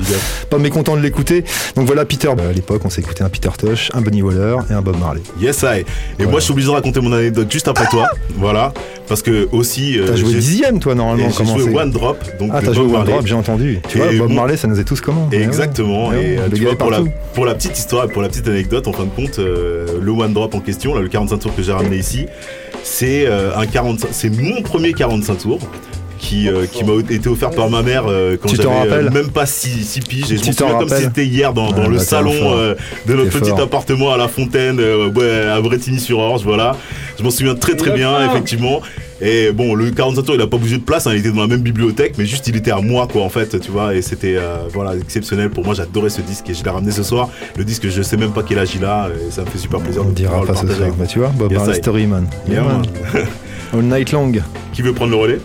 pas mécontent de l'écouter. Donc voilà, Peter. À l'époque, on s'est écouté un Peter Tosh, un Bunny Waller et un Bob Marley. Yes, I. Et moi, je suis obligé de raconter mon anecdote juste après toi. Voilà. Parce que aussi. euh, T'as joué dixième, toi, normalement, Et J'ai comment joué One Drop. Donc Ah, t'as joué One Marley. Drop, j'ai entendu. Tu Et vois, Bob mon- Marley, ça nous est tous commun. Exactement. Ouais, et ouais, euh, le tu vois, pour la. Pour la petite histoire et pour la petite anecdote, en fin de compte, euh, le One Drop en question, là, le 45 tours que j'ai ramené ici, c'est euh, un 45, c'est mon premier 45 tours. Qui, euh, qui m'a été offert par ma mère euh, quand j'avais euh, même pas 6 piges et je t'en souviens comme si c'était hier dans, dans Ah, le bah, salon euh, de notre petit fort. appartement à La Fontaine euh, ouais, à Bretigny-sur-Orge voilà je m'en souviens très très bien fort. Et bon le 45 tours il a pas bougé de place hein, il était dans la même bibliothèque mais juste il était à moi quoi en fait tu vois et c'était euh, voilà exceptionnel pour moi j'adorais ce disque et je l'ai ramené ce soir le disque je sais même pas quel âge il a et ça me fait super plaisir On de dira pas ce soir. avec Bah, tu vois, Bob Yes. Yeah, Yeah, man. All night long. qui veut prendre le relais?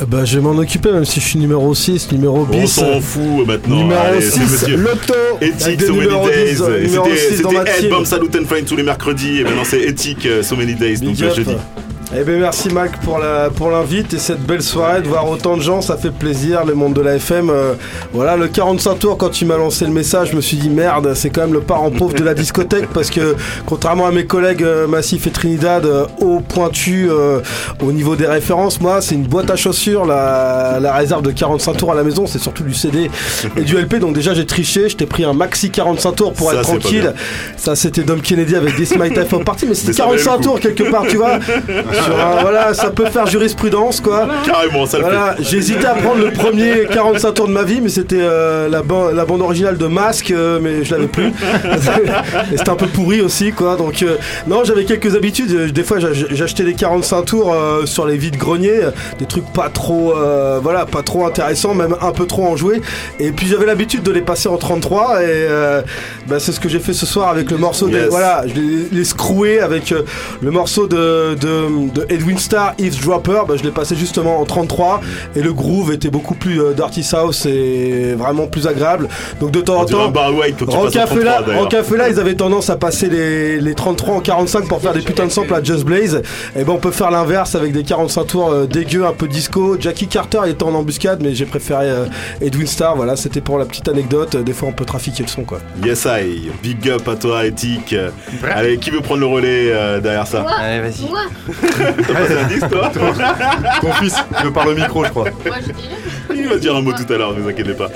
Euh, Bah, je vais m'en occuper, même si je suis numéro 6, numéro on bis. s'en fout maintenant Numéro Allez, c'est 6, monsieur. Loto. Éthique, So Many Days. 10, Et numéro C'était 6 dans ma c'était Ed team. Bomb Salute and Friend tous les mercredis. Et maintenant c'est Éthique, euh, So Many Days, donc Big euh, up. jeudi. Eh ben merci Mac pour la pour l'invite et cette belle soirée de voir autant de gens, ça fait plaisir. Le monde de la FM, euh, voilà le 45 tours quand tu m'as lancé le message, je me suis dit merde, c'est quand même le parent pauvre de la discothèque parce que contrairement à mes collègues euh, Massif et Trinidad, euh, haut pointu euh, au niveau des références, moi c'est une boîte à chaussures la, la réserve de 45 tours à la maison, c'est surtout du CD et du LP. Donc déjà j'ai triché, je t'ai pris un maxi 45 tours pour Ça, être tranquille. bien. Ça c'était Dom Kennedy avec This My Type of Party, mais c'était Mais ça valait le 45 coup. tours quelque part, tu vois. Sur un- voilà, ça peut faire jurisprudence, quoi. Carrément, ça le Voilà, fait. hésité à prendre le premier 45 tours de ma vie, mais c'était euh, la, ban- la bande originale de Masque, euh, mais je l'avais plus. Et c'était un peu pourri aussi, quoi. Donc, euh, non, j'avais quelques habitudes. Des fois, j'a- j'achetais des 45 tours sur les vides greniers, des trucs pas trop, voilà, pas trop intéressants, même un peu trop enjoués. Et puis, j'avais l'habitude de les passer en 33, et bah, c'est ce que j'ai fait ce soir avec le morceau. des- voilà, je l'ai les scroué avec le morceau de, de, de Edwin Starr, Eavesdropper. Bah, je l'ai passé justement en 33, et le groove était beaucoup plus euh, Dirty South et vraiment plus agréable. Donc, de temps en temps. bar white quand tu passes en Roncafella, 33 d'ailleurs. Roncafella, ils avaient tendance à passer les, les 33 en 45 pour faire des putains de samples à Just Blaze. Et ben on peut faire l'inverse avec des 45 tours euh, dégueux, un peu disco. Jackie Carter était en embuscade, mais j'ai préféré euh, Edwin Starr. Voilà, c'était pour la petite anecdote. Des fois, on peut trafiquer le son, quoi. Yes, I. Big up à toi, Éthique. Allez, qui veut prendre le relais euh, derrière ça? Allez, vas-y. T'as la disque, toi Ton fils veut par le micro, je crois. Il va dire un mot tout à l'heure, ne vous inquiétez pas.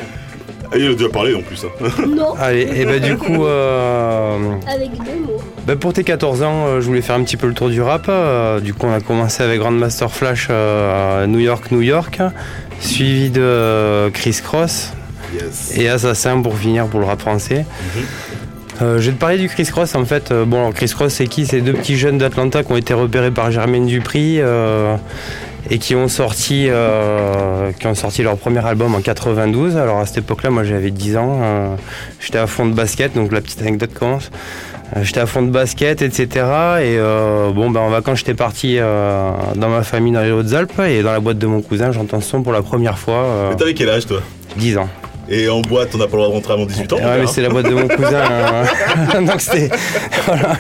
Ah, Il a déjà parlé en plus. hein. Non. Allez, et bah du coup, euh, Avec deux mots. bah, pour tes 14 ans, euh, je voulais faire un petit peu le tour du rap. euh, du coup, on a commencé avec Grandmaster Flash euh, à New York, New York, suivi de euh, Chris Cross Yes. et Assassin pour finir pour le rap français. Euh, je vais te parler du Chris Cross en fait. Euh, bon, alors, Chris Cross, c'est qui? C'est deux petits jeunes d'Atlanta qui ont été repérés par Germaine Dupri. euh, et qui ont sorti qui ont sorti leur premier album en 92. Alors à cette époque-là, moi j'avais 10 ans, j'étais à fond de basket, donc la petite anecdote commence. J'étais à fond de basket, etc. Et bon, ben, en vacances, j'étais parti dans ma famille dans les Hautes-Alpes et dans la boîte de mon cousin, j'entends ce son pour la première fois. Mais t'avais quel âge toi? 10 ans. Et en boîte, on n'a pas le droit de rentrer avant 18 ans. Ouais, mais c'est la boîte de mon cousin. hein. Donc c'était. Voilà.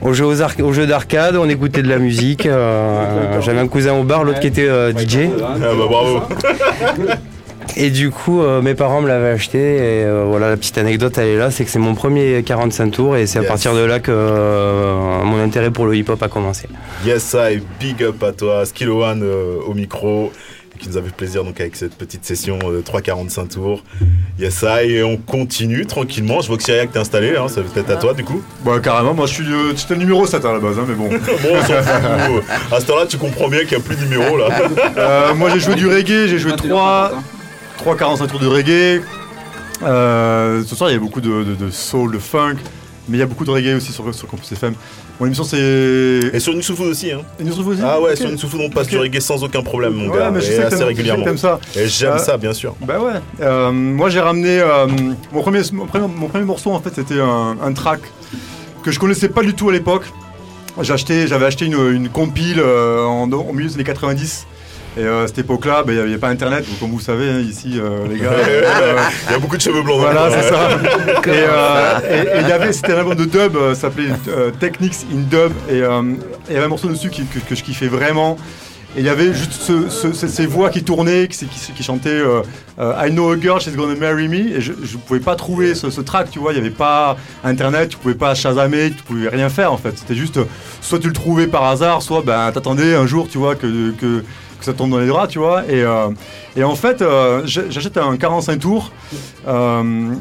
On jouait aux arc- aux jeux d'arcade, on écoutait de la musique. euh, J'avais un cousin au bar, l'autre qui était euh, DJ. Ah bah bravo. Et du coup, euh, mes parents me l'avaient acheté. Et euh, voilà, la petite anecdote, elle est là c'est que c'est mon premier 45 tours. Et c'est à Yes. partir de là que euh, mon intérêt pour le hip-hop a commencé. Yes, I, big up à toi, Skilo One euh, au micro, qui nous a fait plaisir donc avec cette petite session de 3,45 tours. Yes, I, et on continue tranquillement. Je vois que Cyriac t'es installé, hein, ça va peut-être à toi du coup. Bah carrément, moi je suis euh, j'étais le numéro 7 à la base, hein, mais bon. bon, on s'en fout. À ce temps-là, tu comprends bien qu'il n'y a plus de numéro là. Euh, moi j'ai joué du reggae, j'ai joué 3, 3 45 tours de reggae. Euh, ce soir il y a beaucoup de, de- de soul, de funk, mais il y a beaucoup de reggae aussi sur, sur Campus FM. Mon émission c'est. Et sur Newsfood aussi, hein. Et aussi Ah ouais, Ok. sur Newsfood on passe Ok. du reggae sans aucun problème, mon Ouais, gars. mais je et sais assez régulièrement. t'aimes ça. Et j'aime Euh, ça, bien sûr. Bah ouais. Euh, moi j'ai ramené euh, mon, premier, mon, premier, mon premier morceau en fait c'était un, un track que je connaissais pas du tout à l'époque. Acheté, j'avais acheté une, une compile en, au milieu des années 90. Et euh, à cette époque-là, bah, il n'y avait pas internet, donc, comme vous savez, hein, ici, euh, les gars. euh, Il y a beaucoup de cheveux blancs. Voilà, c'est ça. Et euh, il y avait, c'était un album de dub, euh, ça s'appelait euh, Techniques in Dub, et euh, il y avait un morceau dessus qui- que, que je kiffais vraiment. Et il y avait juste ce- ce- ce- ces voix qui tournaient, qui, qui, qui chantaient euh, euh, I know a girl, she's gonna marry me. Et je ne pouvais pas trouver ce, ce track, tu vois. Il n'y avait pas internet, tu pouvais pas chasamer, tu pouvais rien faire en fait. C'était juste, soit tu le trouvais par hasard, soit ben, t'attendais un jour, tu vois, que, que, que ça tombe dans les draps, tu vois. Et, euh, et en fait, euh, j'achète un 45 tours. euh,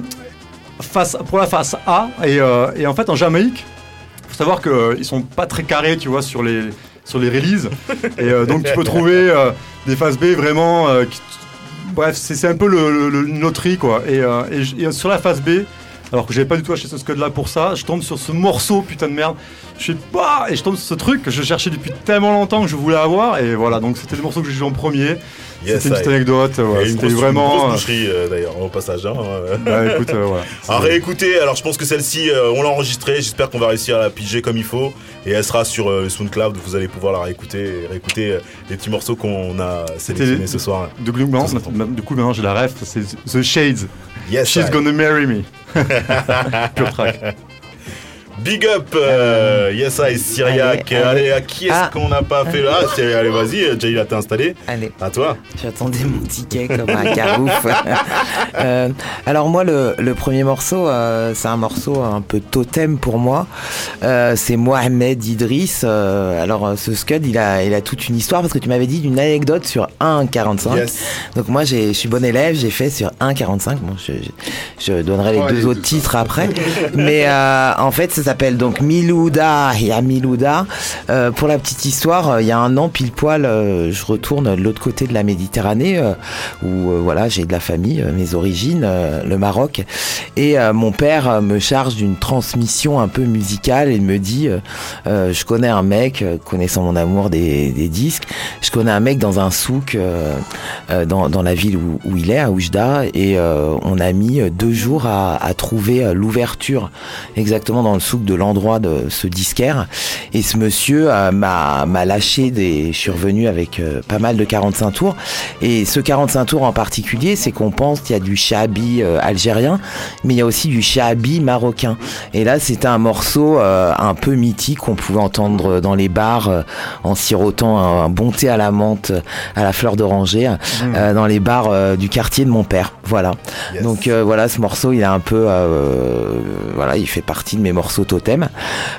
face, pour la face A. Et, et en fait, en Jamaïque, faut savoir qu'ils sont pas très carrés, tu vois, sur les, sur les releases. Et donc, tu peux trouver des faces B vraiment. qui- bref, c'est un peu le, le- une loterie, quoi. Et, et et sur la face B, alors que j'avais pas du tout acheté ce scud là pour ça, je tombe sur ce morceau, putain de merde. Je sais pas, et je tombe sur ce truc que je cherchais depuis tellement longtemps que je voulais avoir. Et voilà, donc c'était le morceau que j'ai joué en premier. Yes, c'était une petite anecdote. ouais, c'était vraiment. Une euh, euh, d'ailleurs, au passage. hein, euh. Bah, écoute, euh, voilà. À réécouter, alors je pense que celle-ci, euh, on l'a enregistrée, j'espère qu'on va réussir à la piger comme il faut. Et elle sera sur euh, le SoundCloud, vous allez pouvoir la réécouter et réécouter euh, les petits morceaux qu'on a sélectionnés ce soir. De maintenant, du coup, maintenant j'ai la ref, c'est The Shades. Yes, She's I. gonna marry me. Pure track. Big up, euh, yes, I, Syriac. Allez, Allez, allez. à qui est-ce Ah. qu'on n'a pas fait là Syriac, Allez, vas-y, euh, Jay, t'es installé. Allez. À toi. J'attendais mon ticket comme un carouf. Euh, alors moi, le, le premier morceau, euh, c'est un morceau un peu totem pour moi. C'est Mohamed Idriss. Alors ce scud, il a, il a toute une histoire parce que tu m'avais dit d'une anecdote sur 1,45. Yes. Donc moi, je suis bon élève, j'ai fait sur 1,45. Bon, je, je, je donnerai les Ouais, deux autres titres après. Mais en fait, ça s'appelle donc Milouda et Milouda. Euh, pour la petite histoire, euh, il y a un an pile poil, euh, je retourne de l'autre côté de la Méditerranée où voilà, j'ai de la famille, mes origines, le Maroc. Et mon père me charge d'une transmission un peu musicale et me dit je connais un mec, connaissant mon amour des, disques, je connais un mec dans un souk dans, la ville où, il est, à Oujda, et on a mis deux jours à, à trouver l'ouverture exactement dans le souk de l'endroit de ce disquaire. Et ce monsieur euh, m'a lâché des. Je suis revenu avec euh, pas mal de 45 tours. Et ce 45 tours en particulier, c'est qu'on pense qu'il y a du shabi euh, algérien, mais il y a aussi du shabi marocain. Et là, c'était un morceau un peu mythique qu'on pouvait entendre dans les bars en sirotant un, un bon thé à la menthe, à la fleur d'oranger, euh, dans les bars du quartier de mon père. Voilà. Donc voilà, ce morceau, il est un peu, voilà, il fait partie de mes morceaux totem.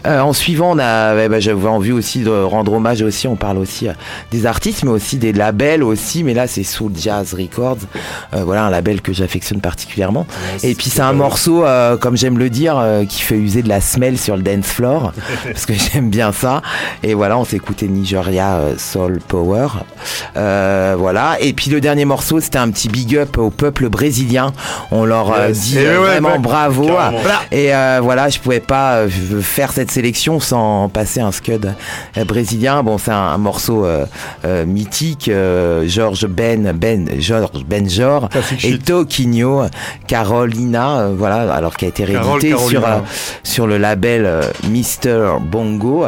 Euh, en suivant, on a, ouais, bah, j'avais envie aussi de rendre hommage aussi. On parle aussi euh, des artistes, mais aussi des labels aussi. Mais là, c'est Soul Jazz Records. Euh, voilà, un label que j'affectionne particulièrement. Et puis c'est un morceau, euh, comme j'aime le dire, qui fait user de la smell sur le dance floor, parce que j'aime bien ça. Et voilà, on s'est écouté Nigeria Soul Power. Voilà. Et puis le dernier morceau, c'était un petit big up au peuple brésilien. On leur Yes. dit Et ouais, vraiment bravo. carrément. Et voilà, je pouvais pas euh, faire cette sélection sans passer un scud euh, brésilien. Bon, c'est un, un morceau euh, mythique. George Ben Ben George Benjor et Toquinho, Carolina, voilà, alors qui a été Carole réédité sur sur le label Mister Bongo.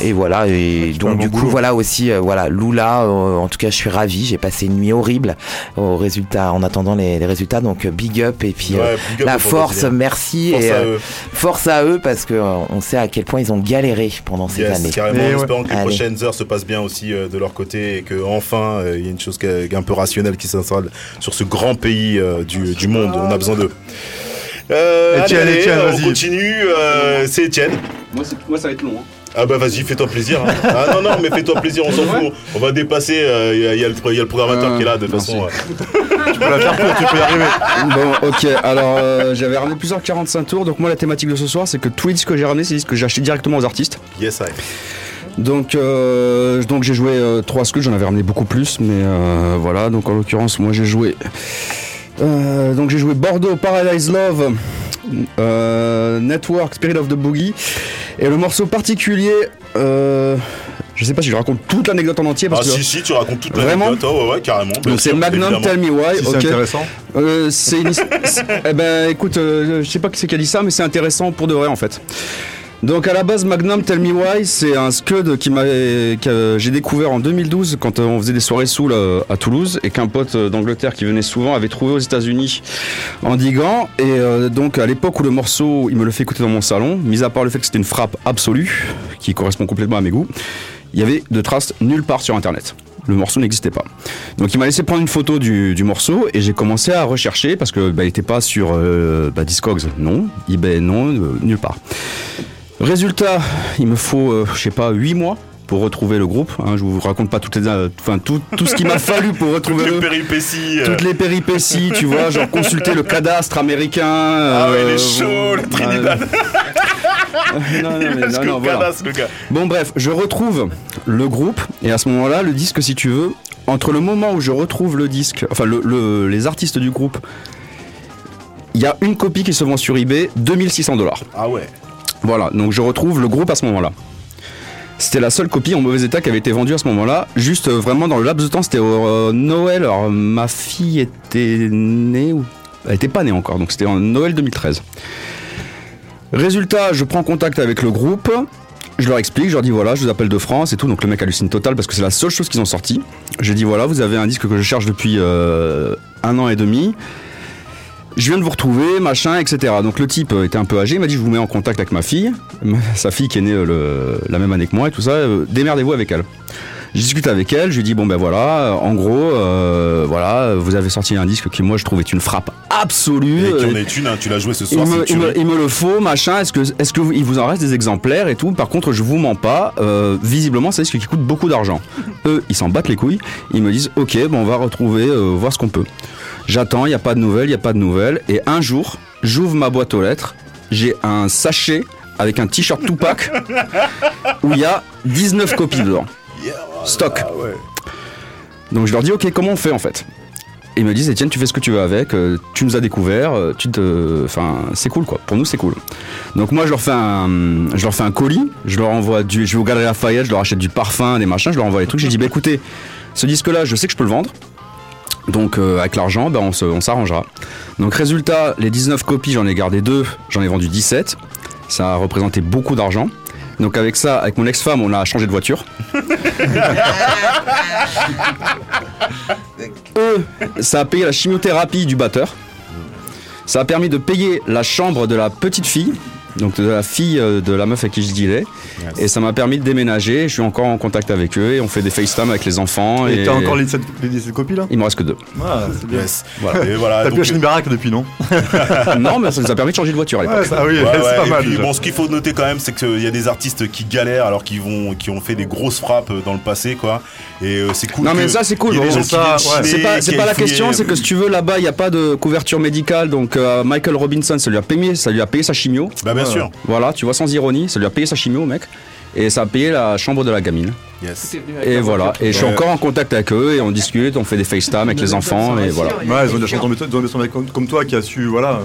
Et voilà, et donc du coup voilà aussi voilà Lula. en tout cas, je suis ravi. J'ai passé une nuit horrible au résultat en attendant les, les résultats. Donc big up et puis Ouais, big up la force, merci Force et à euh, force à eux parce que euh, on sait à quel point ils ont galéré pendant ces Yes, années. carrément, en espérant que les Allez. prochaines heures se passent bien aussi euh, de leur côté et que enfin euh, il y a une chose un peu rationnelle qui s'installe sur ce grand pays euh, du, du monde. On a besoin d'eux. Euh, Étienne, allez, on continue. euh, c'est Étienne. Moi, moi, ça va être long. hein. Ah bah vas-y, fais-toi plaisir. hein. Ah non, non, mais fais-toi plaisir, on s'en fout. On va dépasser, euh, il y, a- il y a le il y a le programmateur Euh, qui est là de toute façon. Tu peux la faire courte, tu peux y arriver. Bon, ok. Alors, euh, j'avais ramené plusieurs 45 tours. Donc, moi, la thématique de ce soir, c'est que tous les disques que j'ai ramenés, c'est des disques que j'ai achetés directement aux artistes. Yes, I. Donc, euh, donc j'ai joué euh, trois scuds, j'en avais ramené beaucoup plus, mais euh, voilà. Donc, en l'occurrence, moi, j'ai joué. euh, donc, j'ai joué Bordeaux, Paradise Love, euh, Network, Spirit of the Boogie, et le morceau particulier. euh, je sais pas si je raconte toute l'anecdote en entier Ah parce que si, si, tu racontes toute la Vraiment anecdote. Oh, ouais, ouais, carrément. donc c'est Magnum évidemment. Tell Me Why. Si c'est intéressant. Euh, c'est une... eh ben écoute, euh, je sais pas qui c'est qui a dit ça, mais c'est intéressant pour de vrai en fait. Donc à la base Magnum Tell Me Why, c'est un scud qui que j'ai découvert en 2012 quand euh, on faisait des soirées soul euh, à Toulouse et qu'un pote euh, d'Angleterre qui venait souvent avait trouvé aux États-Unis en Digan et donc à l'époque où le morceau, il me le fait écouter dans mon salon, mis à part le fait que c'était une frappe absolue qui correspond complètement à mes goûts, il y avait de traces nulle part sur internet. Le morceau n'existait pas. Donc il m'a laissé prendre une photo du, morceau et j'ai commencé à rechercher parce que bah, n'était pas sur bah, Discogs, non, eBay, non, nulle part. Résultat, il me faut, euh, je sais pas, 8 mois pour retrouver le groupe. hein. je vous raconte pas toutes les, euh, enfin tout, tout ce qu'il m'a fallu pour retrouver Toutes les le, péripéties. euh. toutes les péripéties, tu vois, genre consulter le cadastre américain. Ah ouais, il euh, est chaud, le Trinidad. non, non, mais non, non, voilà. cadasse, le gars. Bon bref, je retrouve le groupe et à ce moment-là, le disque si tu veux, entre le moment où je retrouve le disque, enfin le- le- les artistes du groupe, il y a une copie qui se vend sur eBay, 2600 dollars. Ah ouais. Voilà, donc je retrouve le groupe à ce moment-là. C'était la seule copie en mauvais état qui avait été vendue à ce moment-là. Juste euh, vraiment dans le laps de temps, c'était au euh, Noël. Alors ma fille était née ou elle était pas née encore, donc c'était en Noël 2013. Résultat, je prends contact avec le groupe. Je leur explique, je leur dis voilà, je vous appelle de France et tout. Donc le mec hallucine total parce que c'est la seule chose qu'ils ont sorti. Je dis voilà, vous avez un disque que je cherche depuis euh, un an et demi. Je viens de vous retrouver, machin, etc. Donc le type euh, était un peu âgé, il m'a dit je vous mets en contact avec ma fille, sa fille qui est née euh, le- la même année que moi et tout ça, euh, démerdez-vous avec elle. Je discute avec elle, je lui dis bon ben voilà, en gros, euh, voilà, vous avez sorti un disque qui moi je trouve est une frappe absolue. Et qui en est une, hein, tu l'as joué ce il soir. me, il me- il me le faut, machin. Est-ce que, est-ce que vous- il vous en reste des exemplaires et tout? Par contre, je vous mens pas. euh, visiblement, c'est ce qui coûte beaucoup d'argent. Eux, ils s'en battent les couilles. Ils me disent, ok, bon, on va retrouver, euh, voir ce qu'on peut. J'attends, il y a pas de nouvelles, il y a pas de nouvelles. Et un jour, j'ouvre ma boîte aux lettres. J'ai un sachet avec un t-shirt Tupac où il y a 19 copies dedans. Stock. Donc je leur dis ok comment on fait en fait? Ils me disent Etienne tu fais ce que tu veux avec, euh, tu nous as découvert, euh, tu te, enfin c'est cool quoi. Pour nous c'est cool. Donc moi je leur fais un, je leur fais un colis, je leur envoie du, je vais au Galerie Lafayette, je leur achète du parfum, des machins, je leur envoie les trucs. J'ai dit bah écoutez, ce disque là je sais que je peux le vendre. Donc euh, avec l'argent, ben, on s'arrangera. Donc résultat, les 19 copies, j'en ai gardé deux, j'en ai vendu 17. Ça a représenté beaucoup d'argent. Donc avec ça, avec mon ex-femme, on a changé de voiture. Eux, ça a payé la chimiothérapie du batteur. Ça a permis de payer la chambre de la petite fille, donc de la fille euh, de la meuf avec qui je dealais. Et ça m'a permis de déménager. Je suis encore en contact avec eux et on fait des FaceTime avec les enfants. Et t'as encore les 17 copies là? Il me reste que deux. Ah, c'est bien. Yes. Voilà. Et voilà, T'as donc- pu acheter une baraque depuis, non? Non, mais ça nous a permis de changer de voiture à l'époque. Ouais, ça, oui, Ouais, c'est pas mal puis, bon, ce qu'il faut noter quand même, c'est qu'il y a des artistes qui galèrent alors qu'ils vont, qui ont fait des grosses frappes dans le passé, quoi. Et euh, c'est cool. Non mais ça c'est cool. C'est pas, c'est la question, c'est que si tu veux là-bas il n'y a pas de couverture médicale, donc euh, Michael Robinson ça lui a payé, ça lui a payé sa chimio. Bien sûr. Voilà, tu vois sans ironie, ça lui a payé sa chimio mec, et ça a payé la chambre de la gamine. Yes. Et voilà, et je suis encore en contact avec eux et on discute, on fait des FaceTime avec les enfants et voilà. Ouais, ils ont des gens comme, toi qui a su voilà,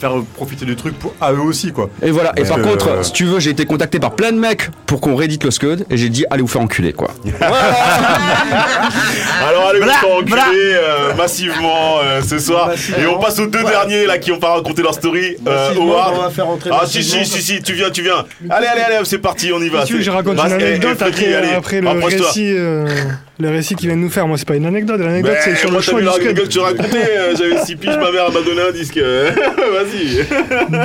faire profiter du truc pour, à eux aussi, quoi. Et voilà, et par contre, euh, si tu veux, j'ai été contacté par plein de mecs pour qu'on réédite le Scud, et j'ai dit, allez vous faire enculer, quoi. Alors allez vous faire enculer euh, massivement euh, ce soir. Et on passe aux deux derniers là qui ont pas raconté leur story. Euh, Howard. Ah si si si si tu viens tu viens. Allez allez allez c'est parti on y va. Tu je raconte une eh, anecdote après le rapproche-toi. récit, euh, le récit qu'il vient de nous faire. Moi, c'est pas une anecdote. L'anecdote, Ben, c'est sur moi, le choix du Scud. que racontais, euh, J'avais 6 piges, ma mère m'a donné un disque. Vas-y.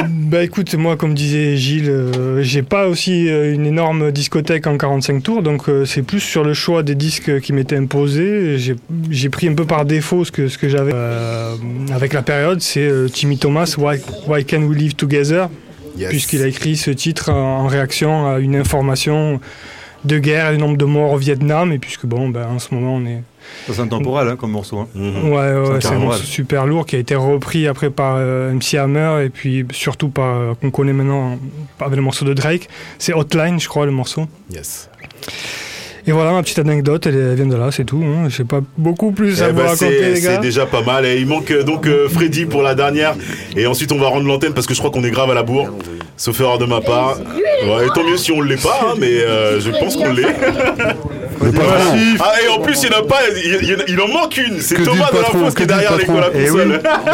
Bah écoute, moi comme disait Gilles, euh, j'ai pas aussi euh, une énorme discothèque en 45 tours, donc euh, c'est plus sur le choix des disques qui m'étaient imposés. J'ai- pris un peu par défaut ce que, ce que j'avais euh, avec la période, c'est euh, Timmy Thomas, Why, Why Can't We Live Together? Yes. Puisqu'il a écrit ce titre en réaction à une information de guerre et du nombre de morts au Vietnam, et puisque bon, ben, en ce moment on est... Ça, C'est intemporel hein, comme morceau. hein. Mhm. Ouais, ouais, c'est un morceau super lourd qui a été repris après par euh, MC Hammer et puis surtout par euh, qu'on connaît maintenant avec le morceau de Drake. C'est Hotline, je crois, le morceau. Yes. Et voilà ma petite anecdote, elle, vient de là, c'est tout. Hein. Je sais pas beaucoup plus à Eh vous ben, raconter, c'est les gars. c'est déjà pas mal. Et il manque euh, donc euh, Freddy pour la dernière. Et ensuite, on va rendre l'antenne parce que je crois qu'on est grave à la bourre. Sauf erreur de ma part. Ouais, tant mieux si on l'est pas, hein, mais euh, je pense qu'on l'est. Ah, et en plus, il, en a pas, il, il- il en manque une. C'est Thomas de la fosse qui est derrière les à Eh oui,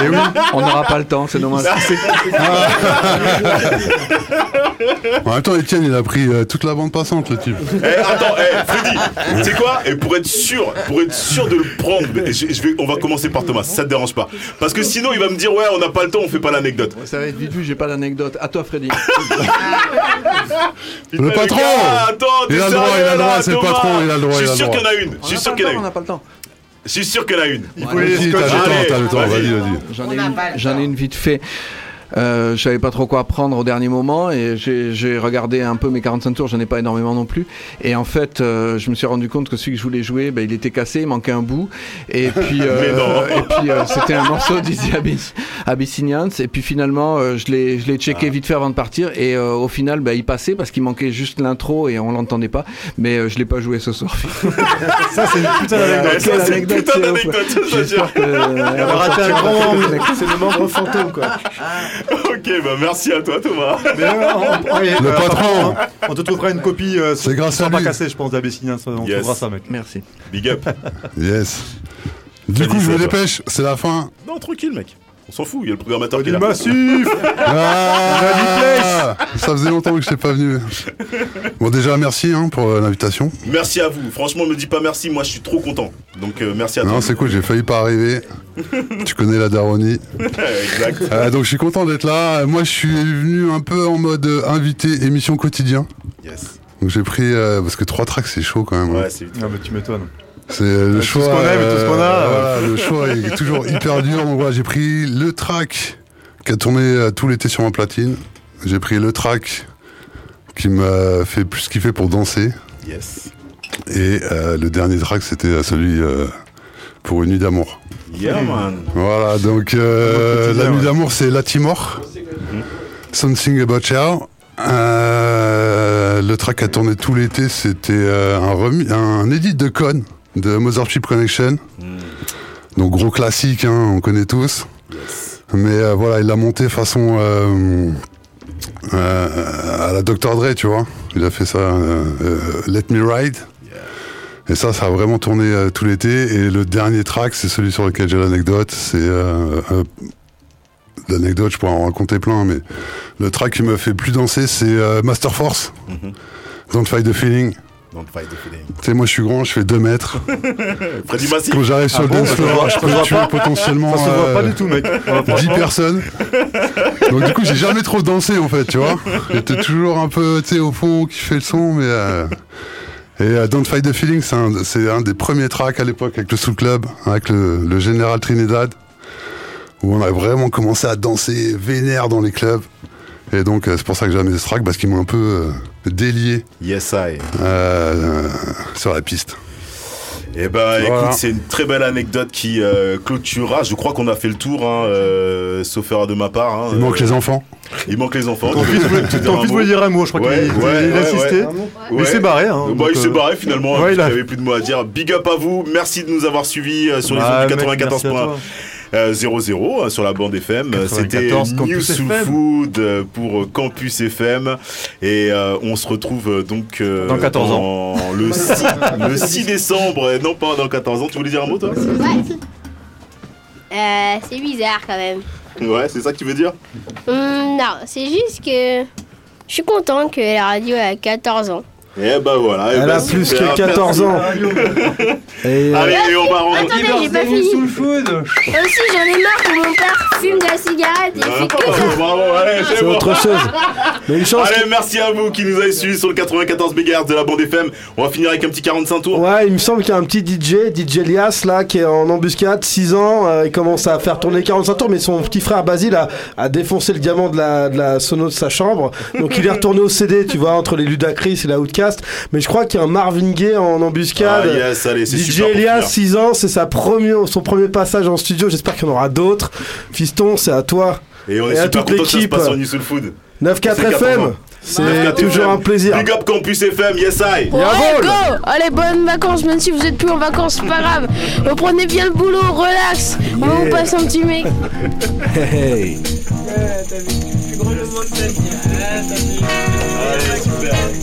eh oui. On n'aura pas le temps, c'est dommage. En même temps, Etienne, il a pris euh, toute la bande passante, le type. Eh, attends, eh, Freddy, tu sais quoi? Et pour être sûr, pour être sûr de le prendre, je, je vais, on va commencer par Thomas, si ça te dérange pas. Parce que sinon, il va me dire, ouais, on n'a pas le temps, on fait pas l'anecdote. Ça va être vite vu, j'ai pas d'anecdote. À toi, Freddy. Le patron gars, Attends, Il a le droit, sérieux, il a le droit, là, c'est le patron, il a le droit, Je a suis sûr qu'il y en a une. Je suis sûr qu'il y en a On une. n'a pas le temps. Je suis sûr qu'il y en a une. Il faut les Allez, T'as le temps, t'as le temps, vas-y, vas-y. J'en ai, une- j'en ai une vite fait. Euh, je savais pas trop quoi prendre au dernier moment et j'ai j'ai regardé un peu mes 45 tours, j'en ai pas énormément non plus. Et en fait, euh, je me suis rendu compte que celui que je voulais jouer, ben, il était cassé, il manquait un bout. Et puis, euh, et puis euh, c'était un morceau d'Easy Abyss- Abyssinians. Et puis finalement, euh, je l'ai je l'ai checké vite fait avant de partir. Et euh, au final, ben, il passait parce qu'il manquait juste l'intro et on l'entendait pas. Mais euh, je l'ai pas joué ce soir. Ça, c'est une putain d'anecdote. Ça, c'est une anecdote, putain d'anecdote, J'espère que. C'est le membre fantôme, quoi. Ok, bah merci à toi, Thomas. Mais, euh, on- on- Le euh, patron. hein, On te trouvera une copie. euh, C'est grâce sans à pas lui. cassé, je pense, d'Abyssiniens. ça, On Yes. trouvera ça, mec. Merci. Big up. Yes. Du coup, je me dépêche, c'est la fin. Non, tranquille, mec. On s'en fout, il y a le programmateur qui est là. massif Ah, ça faisait longtemps que je n'étais pas venu. Bon, déjà, merci hein, pour euh, l'invitation. Merci à vous. Franchement, me dis pas merci, moi je suis trop content. Donc euh, merci à toi. Non, c'est cool, j'ai failli pas arriver. tu connais la daronie. exact. Euh, donc, je suis content d'être là. Moi, je suis venu un peu en mode invité émission quotidien. Yes. Donc, j'ai pris. euh, parce que trois tracks, c'est chaud quand même. hein. Ouais, c'est Non, mais tu m'étonnes. C'est le Tout ce choix. qu'on aime et tout ce qu'on a, euh, voilà, le choix est toujours hyper dur. Donc voilà, j'ai pris le track qui a tourné euh, tout l'été sur ma platine. J'ai pris le track qui m'a fait plus kiffer pour danser. Yes. Et euh, le dernier track, c'était celui euh, pour une nuit d'amour. Yeah, man. Voilà, donc euh, la nuit d'amour, c'est La Timor. Something About You. Euh, le track a tourné tout l'été, c'était euh, un, un edit de Con de Mother Chip Connection. Donc gros classique, hein, on connaît tous. Mais euh, voilà, il l'a monté façon euh, euh, à la Dr Dre, tu vois. Il a fait ça, Let Me Ride. Et ça, ça a vraiment tourné tout l'été. Et le dernier track, c'est celui sur lequel j'ai l'anecdote. C'est l'anecdote, je pourrais en raconter plein, mais le track qui me fait plus danser, c'est Master Force. Don't Fight the Feeling. Don't fight the feeling. Tu sais, moi, je suis grand, je fais 2 mètres. Freddy Massif. Quand j'arrive sur Ah le bon, dance floor, je peux tuer potentiellement Ça se voit euh, pas du tout, mec. Ouais, 10 franchement. personnes. Donc du coup, j'ai jamais trop dansé en fait, tu vois. J'étais toujours un peu, tu sais, au fond, qui fait le son, mais. euh, Et euh, Don't Fight the Feeling, c'est un, c'est un des premiers tracks à l'époque avec le Soul Club, avec le, le Général Trinidad, où on a vraiment commencé à danser vénère dans les clubs. Et donc, euh, c'est pour ça que j'aime les tracks, parce qu'ils m'ont un peu euh, délié. Euh, sur la piste. Eh ben, écoute, c'est une très belle anecdote qui clôturera. Je crois qu'on a fait le tour, hein, sauf erreur de ma part. Hein. Il manque les enfants. Il manque les enfants. T'as envie de me dire un mot, je crois qu'il ouais, assisté. Mais il s'est barré. Hein, bah, il s'est barré finalement, il avait plus de mots à dire. Big up à vous, merci de nous avoir suivis sur les ondes 94.1. 00 euh, sur la bande FM. Euh, C'était 94, New Campus Soul. Food euh, pour Campus FM. Et euh, on se retrouve donc euh, Dans 14 ans. dans le 6, le 6 décembre. Non, pas dans 14 ans. Tu voulais dire un mot, toi? Euh, c'est bizarre quand même. Ouais, c'est ça que tu veux dire? Hum, non, c'est juste que je suis content que la radio a 14 ans. Eh bah voilà. eh Elle bah, a plus super. que 14 ans. Et, euh, Allez, et on va rendre. Attendez, j'ai pas fini. Aussi, j'en ai marre que mon père fume de la cigarette et il fait que ça. Bravo, allez, c'est C'est bon. autre chose. Mais une chance Allez, merci à vous qui nous avez suivis sur le 94 MHz de la bande FM. On va finir avec un petit 45 tours. Ouais, il me semble qu'il y a un petit DJ, DJ Elias, là, qui est en embuscade, 6 ans. euh, il commence à faire tourner 45 tours, mais son petit frère Basile a, a défoncé le diamant de la, de la sono de sa chambre. Donc il est retourné au CD, tu vois, entre les Ludacris et la Outcast. Mais je crois qu'il y a un Marvin Gaye en embuscade. Ah, yes, allez, c'est DJ Elias, finir. 6 ans, c'est sa première, son premier passage en studio. J'espère qu'il y en aura d'autres. Fiston, c'est à toi. Et on est à super toute l'équipe. passe sur New Soul Food. 9-4 C'est 14 FM. C'est 9-4 toujours un plaisir. Big up Campus FM, yes I. Ouais, go Allez, bonnes vacances, même si vous êtes plus en vacances, c'est pas grave. Reprenez bien le boulot, relax. On va vous passer un petit mec. Hey. Allez, super.